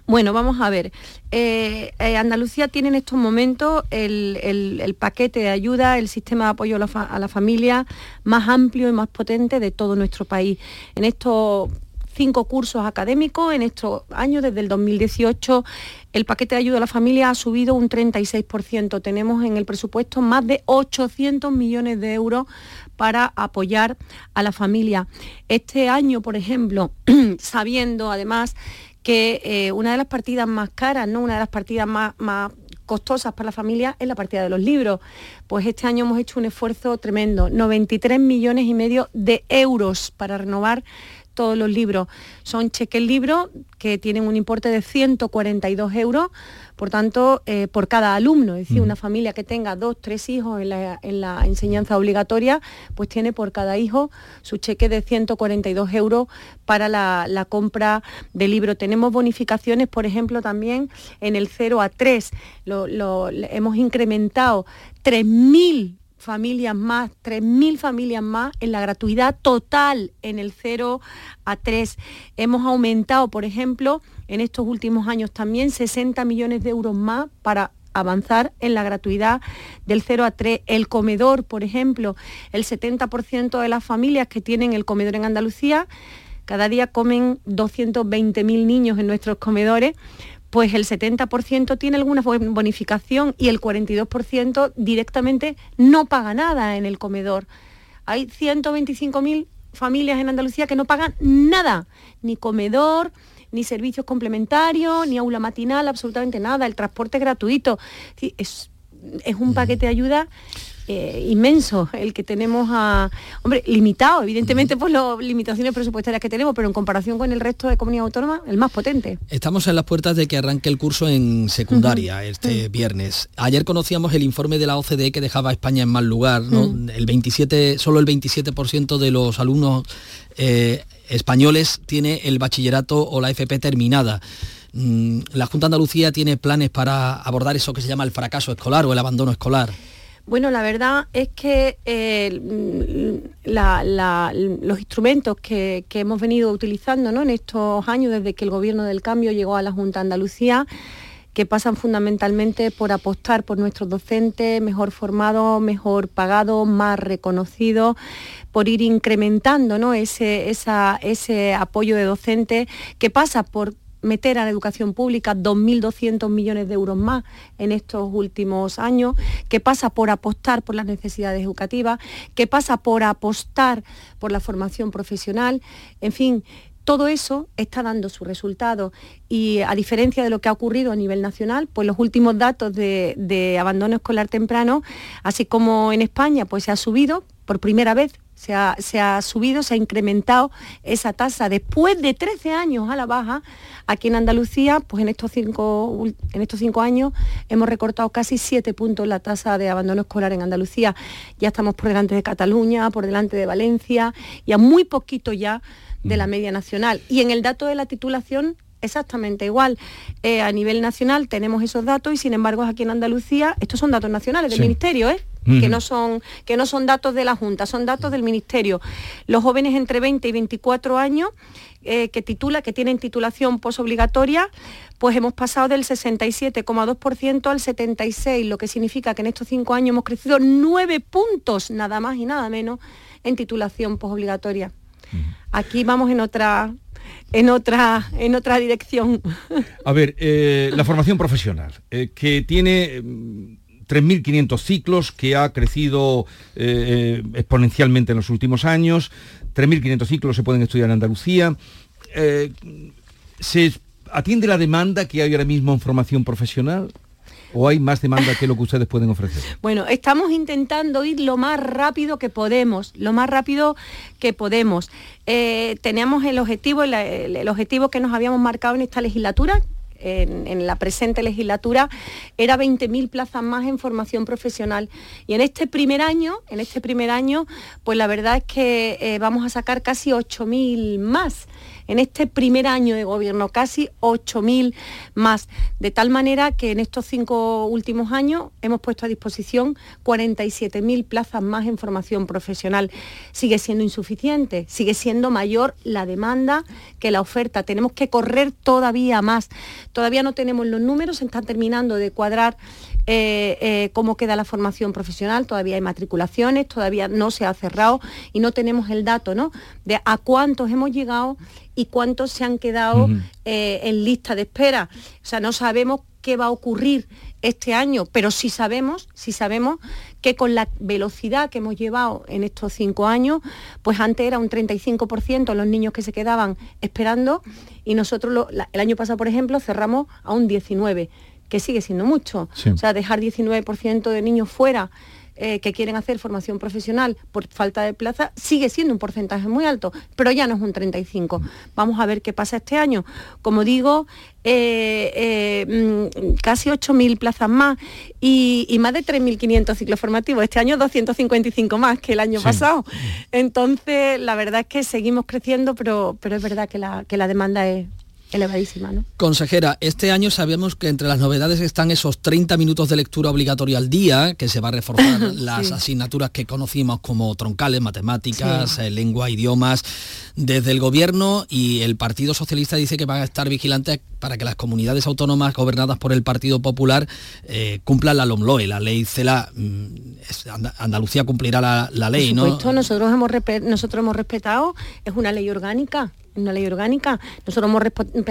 Bueno, vamos a ver. Eh, eh, Andalucía tiene en estos momentos el, paquete de ayuda, el sistema de apoyo a la, familia más amplio y más potente de todo nuestro país. En estos cinco cursos académicos en estos años, desde el 2018, el paquete de ayuda a la familia ha subido un 36%. Tenemos en el presupuesto más de 800 millones de euros para apoyar a la familia. Este año, por ejemplo, sabiendo además que eh, una de las partidas más caras, ¿no? una de las partidas más, más costosas para la familia es la partida de los libros. Pues este año hemos hecho un esfuerzo tremendo, 93 millones y medio de euros para renovar todos los libros. Son cheques libros que tienen un importe de 142 euros, por tanto, eh, por cada alumno. Es decir, una familia que tenga dos, tres hijos en la, enseñanza obligatoria, pues tiene por cada hijo su cheque de 142 euros para la, compra de libro. Tenemos bonificaciones, por ejemplo, también en el 0 a 3. Lo, hemos incrementado 3.000 familias más, 3.000 familias más en la gratuidad total en el 0 a 3. Hemos aumentado, por ejemplo, en estos últimos años también 60 millones de euros más para avanzar en la gratuidad del 0 a 3. El comedor, por ejemplo, el 70% de las familias que tienen el comedor en Andalucía, cada día comen 220.000 niños en nuestros comedores, pues el 70% tiene alguna bonificación y el 42% directamente no paga nada en el comedor. Hay 125.000 familias en Andalucía que no pagan nada, ni comedor, ni servicios complementarios, ni aula matinal, absolutamente nada. El transporte gratuito. Es, es un paquete de ayuda eh, inmenso el que tenemos a, hombre, limitado, evidentemente por las limitaciones presupuestarias que tenemos, pero en comparación con el resto de comunidades autónomas, el más potente. Estamos en las puertas de que arranque el curso en secundaria este viernes. Ayer conocíamos el informe de la OCDE que dejaba a España en mal lugar, El 27, solo el 27% de los alumnos eh, españoles tiene el bachillerato o la FP terminada. Mm, la Junta de Andalucía tiene planes para abordar eso que se llama el fracaso escolar o el abandono escolar. Bueno, la verdad es que eh, los instrumentos que, hemos venido utilizando en estos años, desde que el Gobierno del Cambio llegó a la Junta de Andalucía, que pasan fundamentalmente por apostar por nuestros docentes mejor formados, mejor pagados, más reconocidos, por ir incrementando ese, ese apoyo de docentes, que pasa por meter a la educación pública 2.200 millones de euros más en estos últimos años, que pasa por apostar por las necesidades educativas, que pasa por apostar por la formación profesional, en fin, todo eso está dando su resultado. Y a diferencia de lo que ha ocurrido a nivel nacional, pues los últimos datos de, de abandono escolar temprano, así como en España, pues se ha subido por primera vez se ha, subido, se ha incrementado esa tasa después de 13 años a la baja. Aquí en Andalucía, pues en estos cinco, en estos cinco años hemos recortado casi 7 puntos la tasa de abandono escolar en Andalucía. Ya estamos por delante de Cataluña, por delante de Valencia y a muy poquito ya de la media nacional. Y en el dato de la titulación exactamente igual. Eh, a nivel nacional tenemos esos datos y sin embargo aquí en Andalucía, estos son datos nacionales del Ministerio, ¿eh? Que, no son, que no son datos de la Junta, son datos del Ministerio. Los jóvenes entre 20 y 24 años eh, que titula, que tienen titulación posobligatoria, pues hemos pasado del 67,2% al 76%, lo que significa que en estos cinco años hemos crecido nueve puntos, nada más y nada menos, en titulación posobligatoria. Aquí vamos en otra en otra, en otra dirección. A ver, eh, la formación profesional, eh, que tiene 3.500 ciclos, que ha crecido eh, eh, exponencialmente en los últimos años. 3.500 ciclos se pueden estudiar en Andalucía. Eh, ¿Se atiende la demanda que hay ahora mismo en formación profesional? ¿O hay más demanda que lo que ustedes pueden ofrecer? Bueno, estamos intentando ir lo más rápido que podemos, lo más rápido que podemos. tenemos el objetivo, el objetivo que nos habíamos marcado en esta legislatura, en, la presente legislatura era 20.000 plazas más en formación profesional. Y en este primer año, en este primer año, pues la verdad es que eh, vamos a sacar casi 8.000 más en este primer año de gobierno, casi 8.000 más, de tal manera que en estos cinco últimos años hemos puesto a disposición 47.000 plazas más en formación profesional. Sigue siendo insuficiente, sigue siendo mayor la demanda que la oferta. Tenemos que correr todavía más. Todavía no tenemos los números, se están terminando de cuadrar eh, eh, cómo queda la formación profesional, todavía hay matriculaciones, todavía no se ha cerrado y no tenemos el dato ¿no? de a cuántos hemos llegado y cuántos se han quedado eh, en lista de espera. O sea, no sabemos qué va a ocurrir este año, pero sí sabemos, sí sabemos que con la velocidad que hemos llevado en estos cinco años, pues antes era un 35% los niños que se quedaban esperando y nosotros el año pasado, por ejemplo, cerramos a un 19% que sigue siendo mucho. O sea, dejar 19% de niños fuera eh, que quieren hacer formación profesional por falta de plaza sigue siendo un porcentaje muy alto, pero ya no es un 35. Vamos a ver qué pasa este año. Como digo, eh, eh, mm, casi 8.000 plazas más y, más de 3.500 ciclos formativos. Este año 255 más que el año pasado. Entonces, la verdad es que seguimos creciendo, pero, pero es verdad que la, que la demanda es, elevadísima. ¿no? Consejera, este año sabemos que entre las novedades están esos 30 minutos de lectura obligatoria al día, que se va a reforzar las asignaturas que conocimos como troncales, matemáticas, eh, lengua, idiomas, desde el gobierno y el Partido Socialista dice que van a estar vigilantes para que las comunidades autónomas gobernadas por el Partido Popular eh, cumplan la LOMLOE, la ley CELA. Mm, Andalucía cumplirá la, ley, por supuesto, Nosotros hemos, nosotros hemos respetado, es una ley orgánica una ley orgánica. Nosotros hemos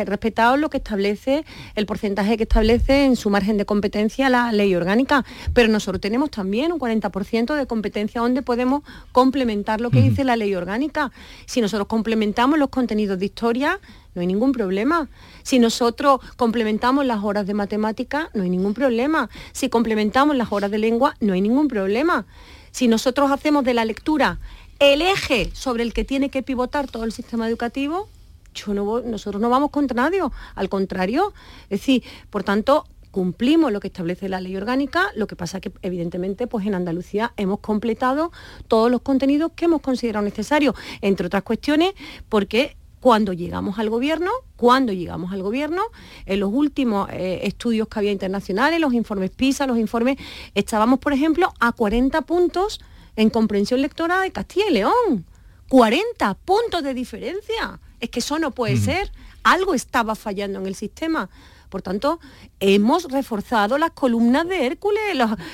respetado lo que establece, el porcentaje que establece en su margen de competencia la ley orgánica, pero nosotros tenemos también un 40% de competencia donde podemos complementar lo que dice la ley orgánica. Si nosotros complementamos los contenidos de historia, no hay ningún problema. Si nosotros complementamos las horas de matemática, no hay ningún problema. Si complementamos las horas de lengua, no hay ningún problema. Si nosotros hacemos de la lectura el eje sobre el que tiene que pivotar todo el sistema educativo, yo no nosotros no vamos contra nadie, al contrario. Es decir, por tanto, cumplimos lo que establece la ley orgánica, lo que pasa que evidentemente pues en Andalucía hemos completado todos los contenidos que hemos considerado necesarios, entre otras cuestiones porque cuando llegamos al gobierno, cuando llegamos al gobierno, en los últimos eh, estudios que había internacionales, los informes PISA, los informes, estábamos, por ejemplo, a 40 puntos en comprensión lectora de Castilla y León. 40 puntos de diferencia. Es que eso no puede ser. Algo estaba fallando en el sistema. Por tanto, hemos reforzado las columnas de Hércules,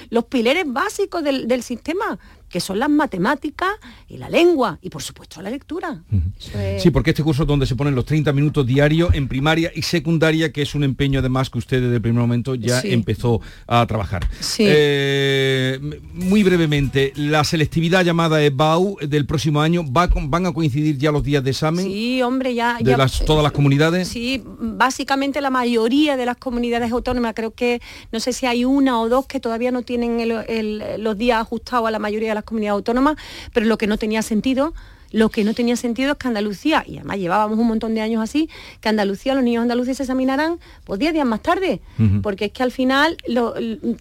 los, pilares básicos del sistema que son las matemáticas y la lengua y por supuesto la lectura. Sí, porque este curso es donde se ponen los 30 minutos diarios en primaria y secundaria, que es un empeño además que usted desde el primer momento ya empezó a trabajar. Eh, muy brevemente, la selectividad llamada EBAU del próximo año, ¿va ¿van a coincidir ya los días de examen? Sí, hombre, ya... ¿De todas las comunidades? Sí, básicamente la mayoría de las comunidades autónomas, creo que no sé si hay una o dos que todavía no tienen los días ajustados a la mayoría de las comunidades autónomas, pero lo que no tenía sentido lo que no tenía sentido es que Andalucía, y además llevábamos un montón de años así, que Andalucía, los niños andaluces se examinaran pues 10 días más tarde, porque es que al final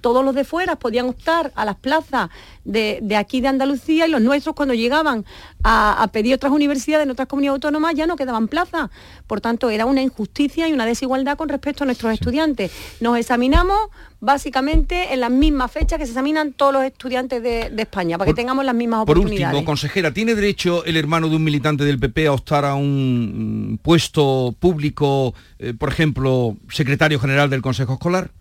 todos los de fuera podían optar a las plazas de, aquí de Andalucía y los nuestros cuando llegaban a, pedir otras universidades en otras comunidades autónomas ya no quedaban plazas. Por tanto, era una injusticia y una desigualdad con respecto a nuestros estudiantes. Nos examinamos básicamente en las mismas fechas que se examinan todos los estudiantes de, España, para que tengamos las mismas oportunidades. Por último, consejera, ¿tiene derecho el hermano de un militante del PP a optar a un puesto público, eh, por ejemplo, secretario general del Consejo Escolar?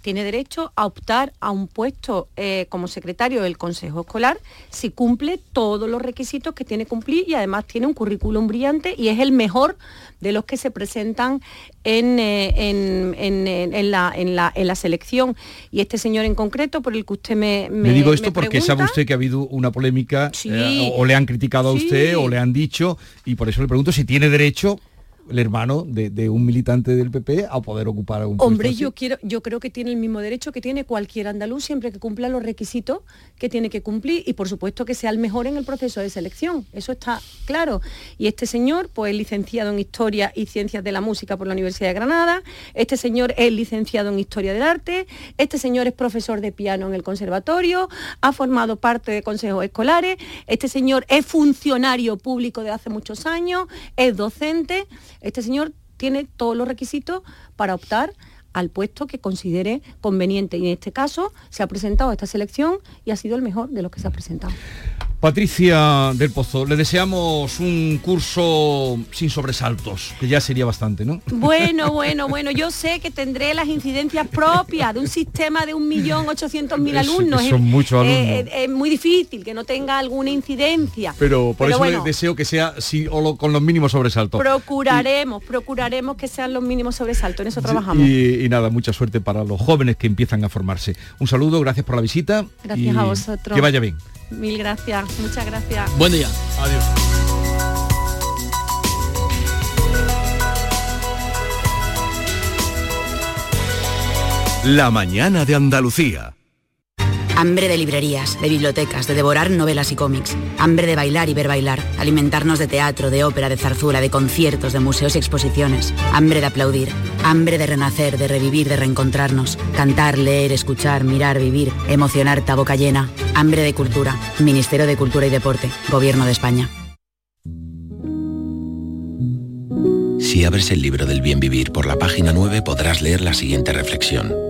Tiene derecho a optar a un puesto eh, como secretario del Consejo Escolar si cumple todos los requisitos que tiene que cumplir y además tiene un currículum brillante y es el mejor de los que se presentan en, eh, la, selección. Y este señor en concreto, por el que usted me... Me, digo esto porque sabe usted que ha habido una polémica, eh, o, le han criticado a usted, o le han dicho, y por eso le pregunto si tiene derecho el hermano de, un militante del PP a poder ocupar un Hombre, yo quiero, yo creo que tiene el mismo derecho que tiene cualquier andaluz siempre que cumpla los requisitos que tiene que cumplir y por supuesto que sea el mejor en el proceso de selección. Eso está claro. Y este señor, pues licenciado en Historia y Ciencias de la Música por la Universidad de Granada. Este señor es licenciado en Historia del Arte. Este señor es profesor de piano en el conservatorio. Ha formado parte de consejos escolares. Este señor es funcionario público de hace muchos años. Es docente. Este señor tiene todos los requisitos para optar al puesto que considere conveniente y en este caso se ha presentado esta selección y ha sido el mejor de los que se ha presentado. Patricia del Pozo, le deseamos un curso sin sobresaltos, que ya sería bastante, ¿no? Bueno, bueno, bueno, yo sé que tendré las incidencias propias de un sistema de 1.800.000 alumnos. Son muchos alumnos. Es, es, muy difícil que no tenga alguna incidencia. Pero por eso le deseo que sea sí, o con los mínimos sobresaltos. Procuraremos, procuraremos que sean los mínimos sobresaltos, en eso trabajamos. Y, nada, mucha suerte para los jóvenes que empiezan a formarse. Un saludo, gracias por la visita. Gracias a vosotros. Que vaya bien. Mil gracias, muchas gracias. Buen día. Adiós. La mañana de Andalucía. Hambre de librerías, de bibliotecas, de devorar novelas y cómics. Hambre de bailar y ver bailar. Alimentarnos de teatro, de ópera, de zarzuela, de conciertos, de museos y exposiciones. Hambre de aplaudir. Hambre de renacer, de revivir, de reencontrarnos. Cantar, leer, escuchar, mirar, vivir. Emocionar, a boca llena. Hambre de cultura. Ministerio de Cultura y Deporte. Gobierno de España. Si abres el libro del bien vivir por la página 9 podrás leer la siguiente reflexión.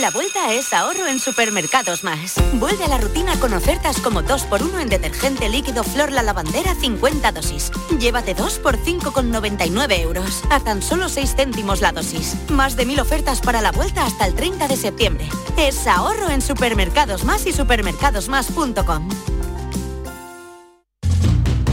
La vuelta es ahorro en Supermercados Más. Vuelve a la rutina con ofertas como 2x1 en detergente líquido Flor La Lavandera 50 dosis. Llévate 2 por 5,99 euros. A tan solo 6 céntimos la dosis. Más de mil ofertas para la vuelta hasta el 30 de septiembre. Es ahorro en Supermercados Más y supermercadosmás.com.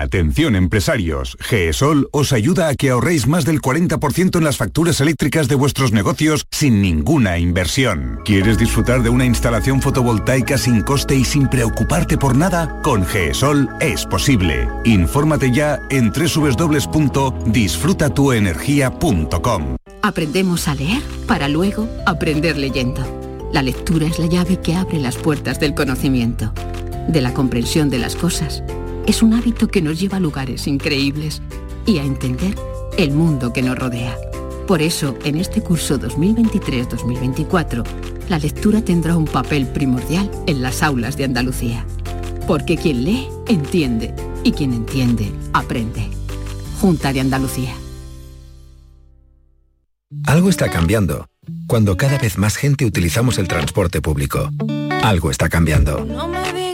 Atención empresarios, GESOL os ayuda a que ahorréis más del 40% en las facturas eléctricas de vuestros negocios sin ninguna inversión. ¿Quieres disfrutar de una instalación fotovoltaica sin coste y sin preocuparte por nada? Con GESOL es posible. Infórmate ya en www.disfrutatuenergia.com. Aprendemos a leer para luego aprender leyendo. La lectura es la llave que abre las puertas del conocimiento, de la comprensión de las cosas es un hábito que nos lleva a lugares increíbles y a entender el mundo que nos rodea. Por eso, en este curso 2023-2024, la lectura tendrá un papel primordial en las aulas de Andalucía. Porque quien lee, entiende, y quien entiende, aprende. Junta de Andalucía. Algo está cambiando cuando cada vez más gente utilizamos el transporte público. Algo está cambiando.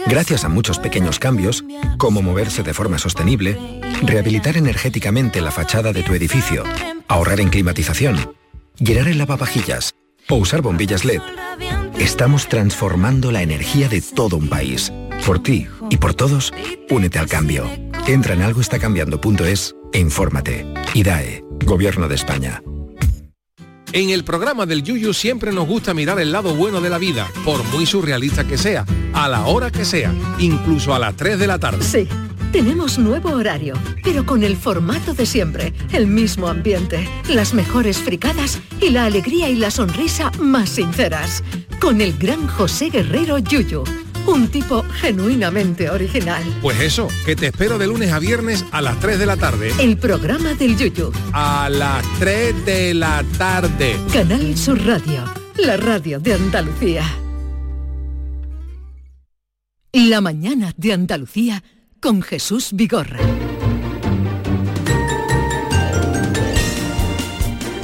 Gracias a muchos pequeños cambios, como moverse de forma sostenible, rehabilitar energéticamente la fachada de tu edificio, ahorrar en climatización, llenar el lavavajillas o usar bombillas LED, estamos transformando la energía de todo un país. Por ti y por todos, únete al cambio. Entra en algoestacambiando.es e infórmate. IDAE, Gobierno de España. En el programa del Yuyu siempre nos gusta mirar el lado bueno de la vida, por muy surrealista que sea, a la hora que sea, incluso a las 3 de la tarde. Sí, tenemos nuevo horario, pero con el formato de siempre, el mismo ambiente, las mejores fricadas y la alegría y la sonrisa más sinceras. Con el gran José Guerrero Yuyu un tipo genuinamente original. Pues eso, que te espero de lunes a viernes a las 3 de la tarde. El programa del Yuyu. A las 3 de la tarde. Canal Sur Radio, la radio de Andalucía. La mañana de Andalucía con Jesús Vigorra.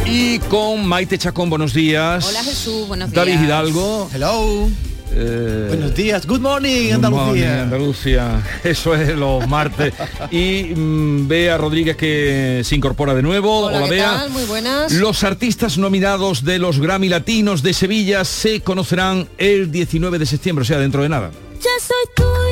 Y con Maite Chacón, buenos días. Hola Jesús, buenos días. David Hidalgo. Hello. Eh, Buenos días, good morning Good Andalucía. morning, Andalucía. Eso es los martes. Y mm, Bea Rodríguez que se incorpora de nuevo. Hola, ¿qué Bea. tal? Muy buenas. Los artistas nominados de los Grammy Latinos de Sevilla se conocerán el 19 de septiembre, o sea, dentro de nada. Ya soy tuya,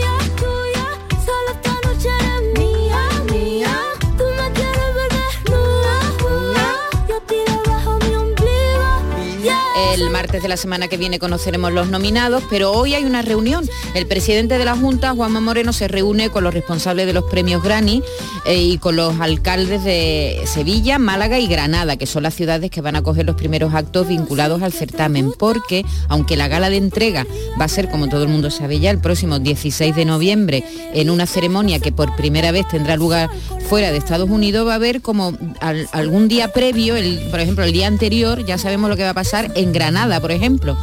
martes de la semana que viene conoceremos los nominados, pero hoy hay una reunión. El presidente de la Junta, Juanma Moreno, se reúne con los responsables de los premios Grammy eh, y con los alcaldes de Sevilla, Málaga y Granada, que son las ciudades que van a coger los primeros actos vinculados al certamen, porque aunque la gala de entrega va a ser, como todo el mundo sabe ya, el próximo 16 de noviembre, en una ceremonia que por primera vez tendrá lugar fuera de Estados Unidos, va a haber como al- algún día previo, por ejemplo, el día anterior, ya sabemos lo que va a pasar en Granada, por ejemplo.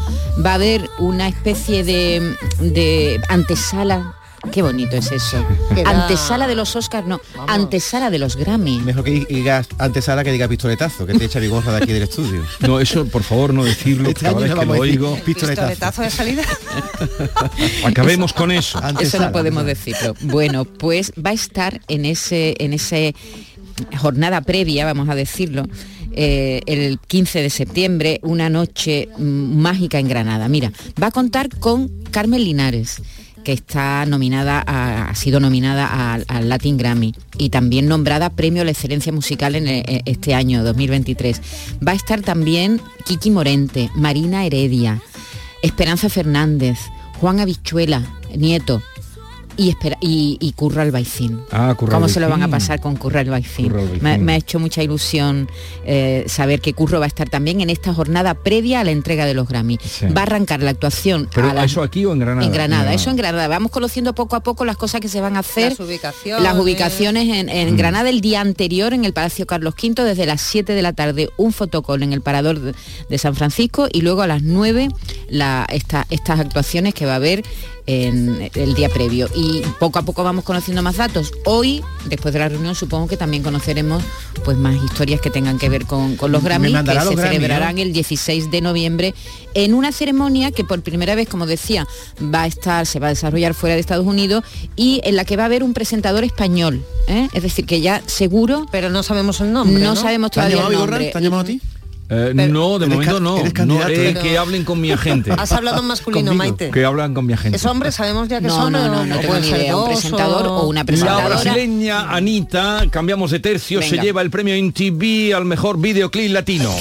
Va a haber una especie de, de antesala. Qué bonito es eso. Antesala de los Oscars, no, antesala de los Grammy. Mejor que digas antesala que diga pistoletazo, que te echa Vigorra de aquí del estudio. No, eso por favor no decirlo, Este cada vez no que lo oigo. Pistoletazo de salida. Acabemos con eso. Eso no podemos decirlo. Bueno, pues va a estar en ese, en ese jornada previa, vamos a decirlo, eh, el 15 de septiembre, una noche mágica en Granada. Mira, va a contar con Carmen Linares que está nominada a- ha sido nominada al, Latin Grammy y también nombrada Premio a la Excelencia Musical en eh, este año 2023. Va a estar también Kiki Morente, Marina Heredia, Esperanza Fernández, Juan Habichuela, Nieto y, espera, y, y. Ah, ¿Cómo se lo van a pasar con Curro Albaicín? Curro Albaicín. Me, me ha hecho mucha ilusión eh, saber que Curro va a estar también en esta jornada previa a la entrega de los Grammy. Sí. Va a arrancar la actuación Pero a las- eso aquí o en Granada. en Granada, eso en Granada. Vamos conociendo poco a poco las cosas que se van a hacer. Las ubicaciones. Las ubicaciones en, en Mm. Granada el día anterior en el Palacio Carlos V desde las 7 de la tarde un fotocall en el Parador de, de San Francisco y luego a las 9 la, esta- estas actuaciones que va a haber en el día previo. Y poco a poco vamos conociendo más datos. Hoy, después de la reunión, supongo que también conoceremos pues más historias que tengan que ver con, con los Grammy, que se Grammy, celebrarán ¿no? el 16 de noviembre en una ceremonia que por primera vez, como decía, va a estar, se va a desarrollar fuera de Estados Unidos y en la que va a haber un presentador español. ¿eh? Es decir, que ya seguro. Pero no sabemos el nombre. No, ¿no? sabemos ¿Te han todavía llamado, el Vigorra? nombre. ¿Te han llamado a ti? Eh, Pero- no, de momento no. no eh, ¿eh? que hablen con mi agente. Has hablado en masculino, Conmigo. Maite. que hablan con mi agente. ¿Es hombre? ¿Sabemos ya que es No, hombre? no, no, no o tengo ni idea. Un presentador o una La presentadora. brasileña Anita, cambiamos de tercio, se lleva el premio MTV al mejor videoclip latino.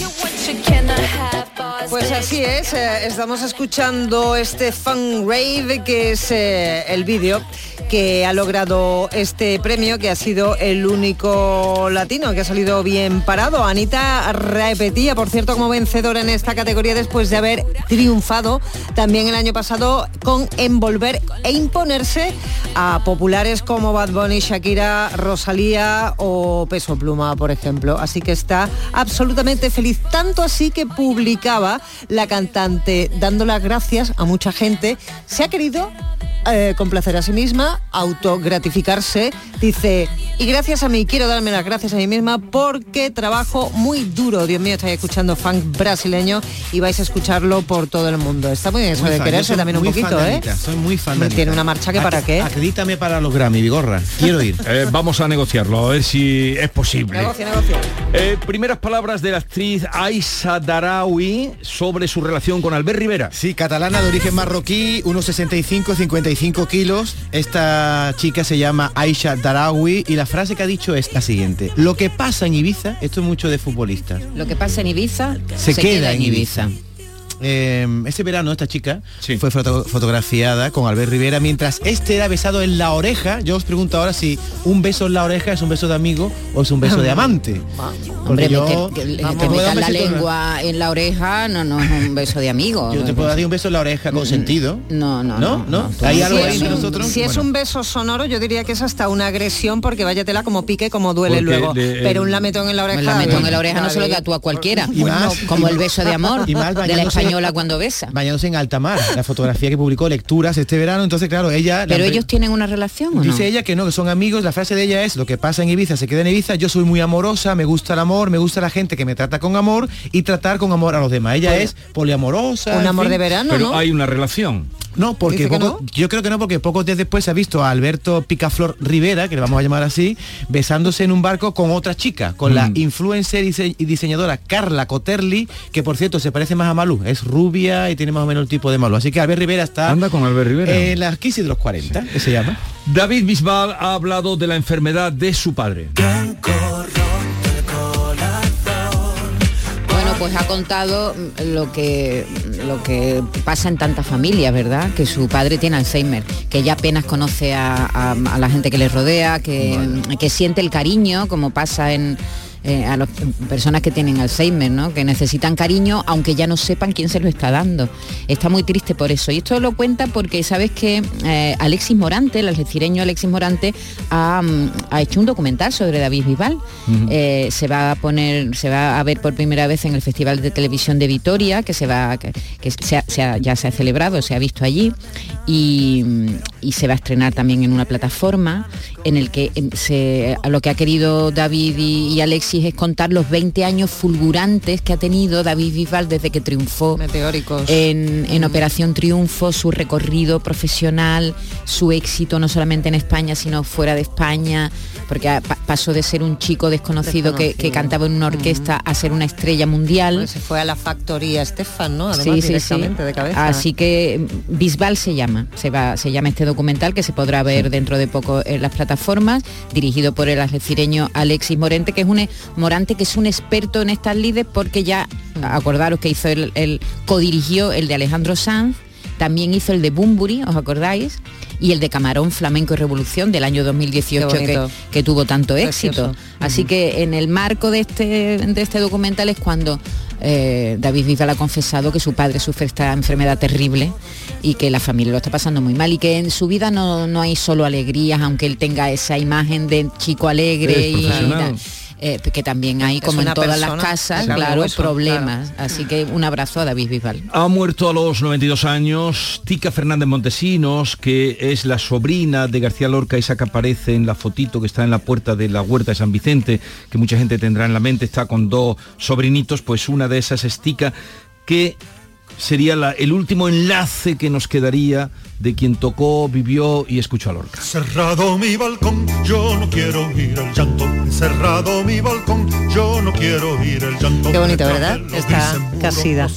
Pues así es, eh, estamos escuchando este Fun Rave, que es eh, el vídeo que ha logrado este premio, que ha sido el único latino que ha salido bien parado. Anita repetía, por cierto, como vencedora en esta categoría después de haber triunfado también el año pasado con envolver e imponerse a populares como Bad Bunny, Shakira, Rosalía o Peso Pluma, por ejemplo. Así que está absolutamente feliz, tanto así que publicaba la cantante dando las gracias a mucha gente. Se ha querido eh, complacer a sí misma, autogratificarse. Dice, y gracias a mí, quiero darme las gracias a mí misma porque trabajo muy duro. Dios mío, estáis escuchando funk brasileño y vais a escucharlo por todo el mundo. Está muy bien eso Muy de fan, quererse también un poquito, ¿eh? Soy muy fan tiene una marcha que para qué. Acredítame para los Grammy, Vigorra. Quiero ir. Eh, vamos a negociarlo, a ver si es posible. Negocia, negocia. Eh, primeras palabras de la actriz Aisha Darawi sobre su relación con Albert Rivera. Sí, catalana de origen marroquí, unos 65, 55 kilos. Esta chica se llama Aisha Darawi y la frase que ha dicho es la siguiente. Lo que pasa en Ibiza, esto es mucho de futbolistas, Lo que pasa en Ibiza se, queda, en Ibiza. Eh, ese verano esta chica fue foto- fotografiada con Albert Rivera mientras este era besado en la oreja. Yo os pregunto ahora si un beso en la oreja es un beso de amigo o es un beso de amante. Hombre, Porque yo- que, que Vamos, te ¿puedo dar metas un la lengua en la oreja no, no es un beso de amigo. Yo te puedo dar un beso en la oreja con sentido. No, no, ¿No? ¿No? ¿Hay algo ahí entre nosotros? Si es un beso sonoro, yo diría que es hasta una agresión porque váyatela como pique, como duele Porque luego. de- Pero un lametón en la oreja. El lametón en la oreja no se lo da tú a cualquiera. Y más- como el beso de amor y más de la española cuando besa. bañándose en alta mar, la fotografía que publicó Lecturas este verano, entonces claro, ella... la Pero ellos tienen una relación o no? Dice ella que no, que son amigos, la frase de ella es, lo que pasa en Ibiza se queda en Ibiza, yo soy muy amorosa, me gusta el amor, me gusta la gente que me trata con amor y tratar con amor a los demás. Ella Bueno. es poliamorosa. Un amor fin. de verano, Pero ¿no? hay una relación. No, porque yo creo que no, porque pocos días después se ha visto a Alberto Picaflor Rivera, que le vamos a llamar así, besándose en un barco con otra chica, con la Mm. influencer y dise- y diseñadora Carla Coterli, que por cierto se parece más a Malú, es rubia y tiene más o menos el tipo de Malú. Así que Albert Rivera está Anda con Albert Rivera. en la crisis de los 40, que se llama. David Bisbal ha hablado de la enfermedad de su padre. Pues ha contado lo que lo que pasa en tantas familias, ¿verdad? Que su padre tiene Alzheimer, que ya apenas conoce a, a- a la gente que le rodea, que, que siente el cariño, como pasa en eh, a las personas que tienen Alzheimer, ¿no? Que necesitan cariño, aunque ya no sepan quién se lo está dando. Está muy triste por eso. Y esto lo cuenta porque sabes que eh, Alexis Morante, el algecireño Alexis Morante, ha, mm, ha hecho un documental sobre David. Ujú. Eh, se va a poner, se va a ver por primera vez en el Festival de Televisión de Vitoria, que se va, que, que se ha- se ha- ya se ha celebrado, se ha visto allí, y, y se va a estrenar también en una plataforma en el que em, se, lo que ha querido David y, y Alexis es contar los 20 años fulgurantes que ha tenido David Bisbal desde que triunfó Meteóricos. en, en Operación Triunfo, su recorrido profesional, su éxito no solamente en España, sino fuera de España, porque pa- pasó de ser un chico desconocido, que, que cantaba en una orquesta a ser una estrella mundial. Pues se fue a la factoría Estefan, ¿no? Además, Sí, sí, sí. directamente de cabeza. Así que mm, Bisbal se llama, se va, se llama este documental que se podrá ver dentro de poco en las plataformas, dirigido por el algecireño Alexis Morente, que es un Morante que es un experto en estas lides porque ya acordaros que hizo el, el codirigió el de Alejandro Sanz, también hizo el de Bumburi, ¿os acordáis? Y el de Camarón Flamenco y Revolución del año 2018 Qué que, que tuvo tanto éxito. Así que en el marco de este, de este documental es cuando eh, David Bisbal ha confesado que su padre sufre esta enfermedad terrible y que la familia lo está pasando muy mal y que en su vida no, no hay solo alegrías, aunque él tenga esa imagen de chico alegre y, profesional. Eh, que también hay, como en todas las casas, claro, hueso, problemas. Así que un abrazo a David Bisbal. Ha muerto a los 92 años Tica Fernández Montesinos, que es la sobrina de García Lorca, esa que aparece en la fotito que está en la puerta de la huerta de San Vicente, que mucha gente tendrá en la mente, está con dos sobrinitos, pues una de esas es Tica, que sería la- el último enlace que nos quedaría de quien tocó, vivió y escuchó a Lorca. Cerrado mi balcón, yo no quiero oír el llanto. Cerrado mi balcón, yo no quiero oír el llanto. Qué bonito, ¿verdad? Esta casida.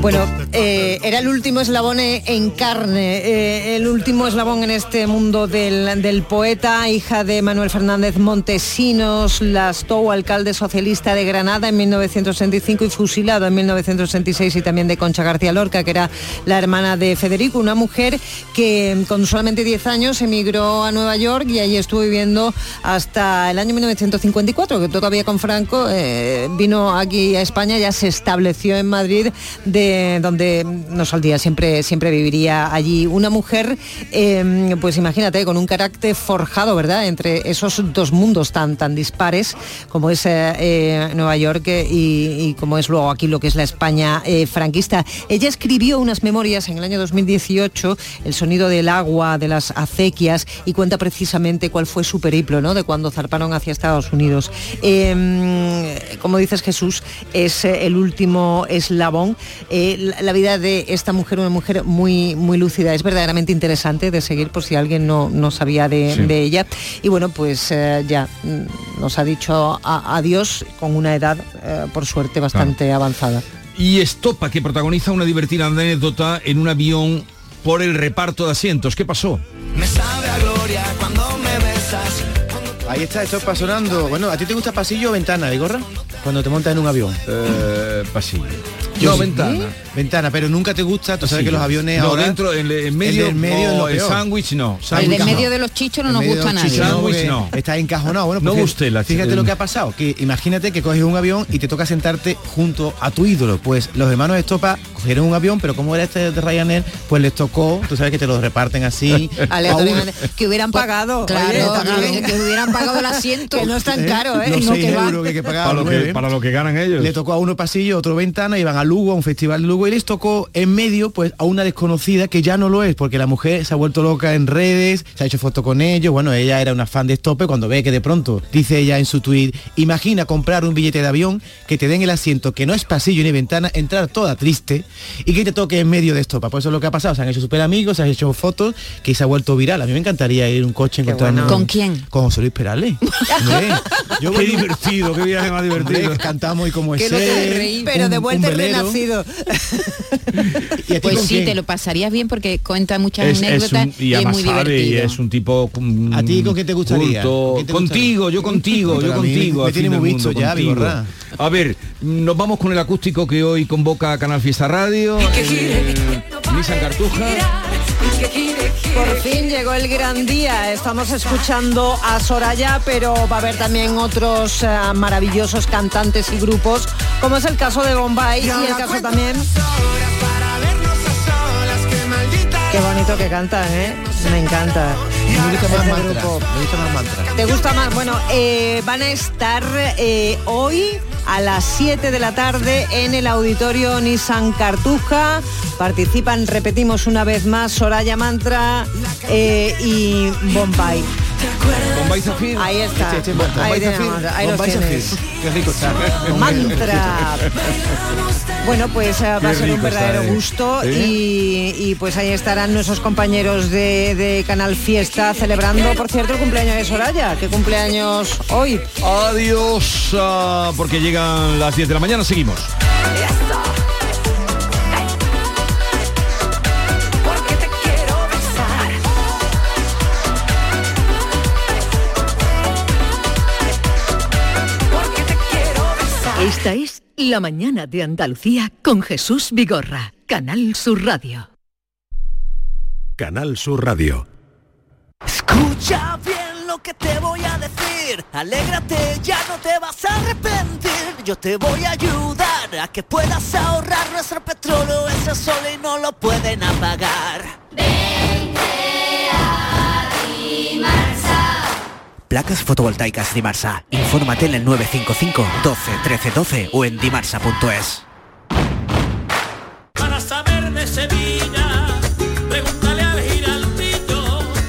Bueno, eh, era el último eslabón eh, en carne, eh, el último eslabón en este mundo del, del poeta, hija de Manuel Fernández Montesinos, Lastou, alcalde socialista de Granada en 1965 y fusilado en 1966 y también de Concha García Lorca, que era la hermana de Federico, una mujer que con solamente 10 años emigró a Nueva York y allí estuvo viviendo hasta el año 1954, que con Franco eh, vino aquí a España, ya se estableció en Madrid, de donde no saldría, siempre, siempre viviría allí. Una mujer, eh, pues imagínate, con un carácter forjado, ¿verdad?, entre esos dos mundos tan, tan dispares, como es eh, eh, Nueva York y, como es luego aquí lo que es la España franquista. Ella escribió unas memorias en el año 2018, El sonido del agua, de las acequias, y cuenta precisamente cuál fue su periplo, ¿no?, de cuando zarparon hacia Estados Unidos. Como dices Jesús, es eh, el último eslabón. Eh, la, vida de esta mujer, una mujer muy, muy lúcida, es verdaderamente interesante de seguir por si alguien no, no sabía de, Sí. de ella. Y bueno, pues eh, ya mm, nos ha dicho a- adiós con una edad, eh, por suerte, bastante avanzada. Y Estopa, que protagoniza una divertida anécdota en un avión por el reparto de asientos. ¿Qué pasó? Me sabe a gloria cuando me besas. Ahí está, esto está sonando. Bueno, ¿a ti te gusta pasillo o ventana, Vigorra? Cuando te montas en un avión. Eh, pasillo. Yo No, sí. ventana. Ventana, pero nunca te gusta, tú sabes que los aviones No, ahora... dentro, en, en medio, el medio el sándwich no. El no. medio de los chichos no En nos medio gusta a de los nadie. chichos, Sándwich no. Está encajonado. Bueno, No porque Bustela, Fíjate lo que ha pasado, que imagínate que coges un avión y te toca sentarte junto a tu ídolo. Pues los hermanos Estopa cogieron un avión, pero como era este de Ryanair, pues les tocó, tú sabes que te lo reparten así. Que hubieran pagado. Claro, oye, que- hubieran pagado el asiento. Que no es tan caro, ¿eh? Los No, que que que pagar. Para lo que, para lo que ganan ellos. Le tocó a uno pasillo, otro ventana, iban a Lugo, a un festival de Lugo, y les tocó en medio, pues, a una desconocida que ya no lo es, porque la mujer se ha vuelto loca en redes, se ha hecho foto con ellos, bueno, ella era una fan de Estope, cuando ve que de pronto, dice ella en su tweet, imagina comprar un billete de avión, que te den el asiento, que no es pasillo ni ventana, entrar toda triste, y que te toque en medio de Estopa. Pues eso es lo que ha pasado, se han hecho súper amigos, se han hecho fotos, que se ha vuelto viral. A mí me encantaría ir en un coche, encontrarme ¿Con quién? Con José Luis Perales. Yo Qué divertido, qué viaje más divertido. Cantamos y como es. Pero de un vuelta velero. renacido. ¿Y a ti Pues sí, quién? te lo pasarías bien porque cuenta muchas Es, es anécdotas un, y, y es muy sabe, y divertido. es un tipo ¿A ti con quién te gustaría? culto. ¿Con quién te contigo, yo contigo, yo contigo. me al tiene fin muy del visto mundo, ya, contigo. Vigorra. A ver, nos vamos con el acústico que hoy convoca Canal Fiesta Radio. Nissan Cartuja. Por fin llegó el gran día. Estamos escuchando a Soraya, pero va a haber también otros eh, maravillosos cantantes y grupos, como es el caso de Bombay y el caso también. Qué bonito que cantan, ¿eh? Me encanta. Me gusta más Este mantra. grupo. Me gusta más mantra. ¿Te gusta más? Bueno, eh, van a estar eh, hoy a las 7 de la tarde en el auditorio Nissan Cartuja. Participan, repetimos una vez más, Soraya Mantra eh, y Bombay. Bombay Zafir. Ahí está. Bombay ahí, Zafir, tenemos, ahí los Bombay tienes. Zafir. Qué rico está. Mantra. Bueno, pues va a ser un está, verdadero eh. gusto y, y, pues ahí estarán nuestros compañeros de, de Canal Fiesta celebrando, por cierto, el cumpleaños de Soraya. ¿Qué cumpleaños hoy? Adiós, ah, porque llegan las 10 de la mañana, seguimos. Esta es La mañana de Andalucía con Jesús Vigorra, Canal Sur Radio. Canal Sur Radio. Escucha bien lo que te voy a decir. Alégrate, ya no te vas a arrepentir. Yo te voy a ayudar a que puedas ahorrar nuestro petróleo. Ese sol y no lo pueden apagar. placas fotovoltaicas Dimarsa. Infórmate en el 955 12 13 12 o en dimarsa.es. Para saber de Sevilla.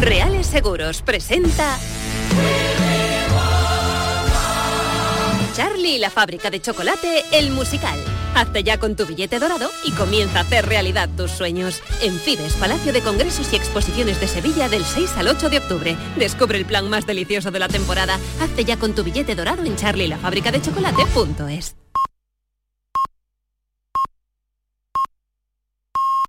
Reales Seguros presenta Charlie y la fábrica de chocolate, el musical. Hazte ya con tu billete dorado y comienza a hacer realidad tus sueños. En Fides, Palacio de Congresos y Exposiciones de Sevilla del 6 al 8 de octubre. Descubre el plan más delicioso de la temporada. Hazte ya con tu billete dorado en charlielafabricadechocolate.es.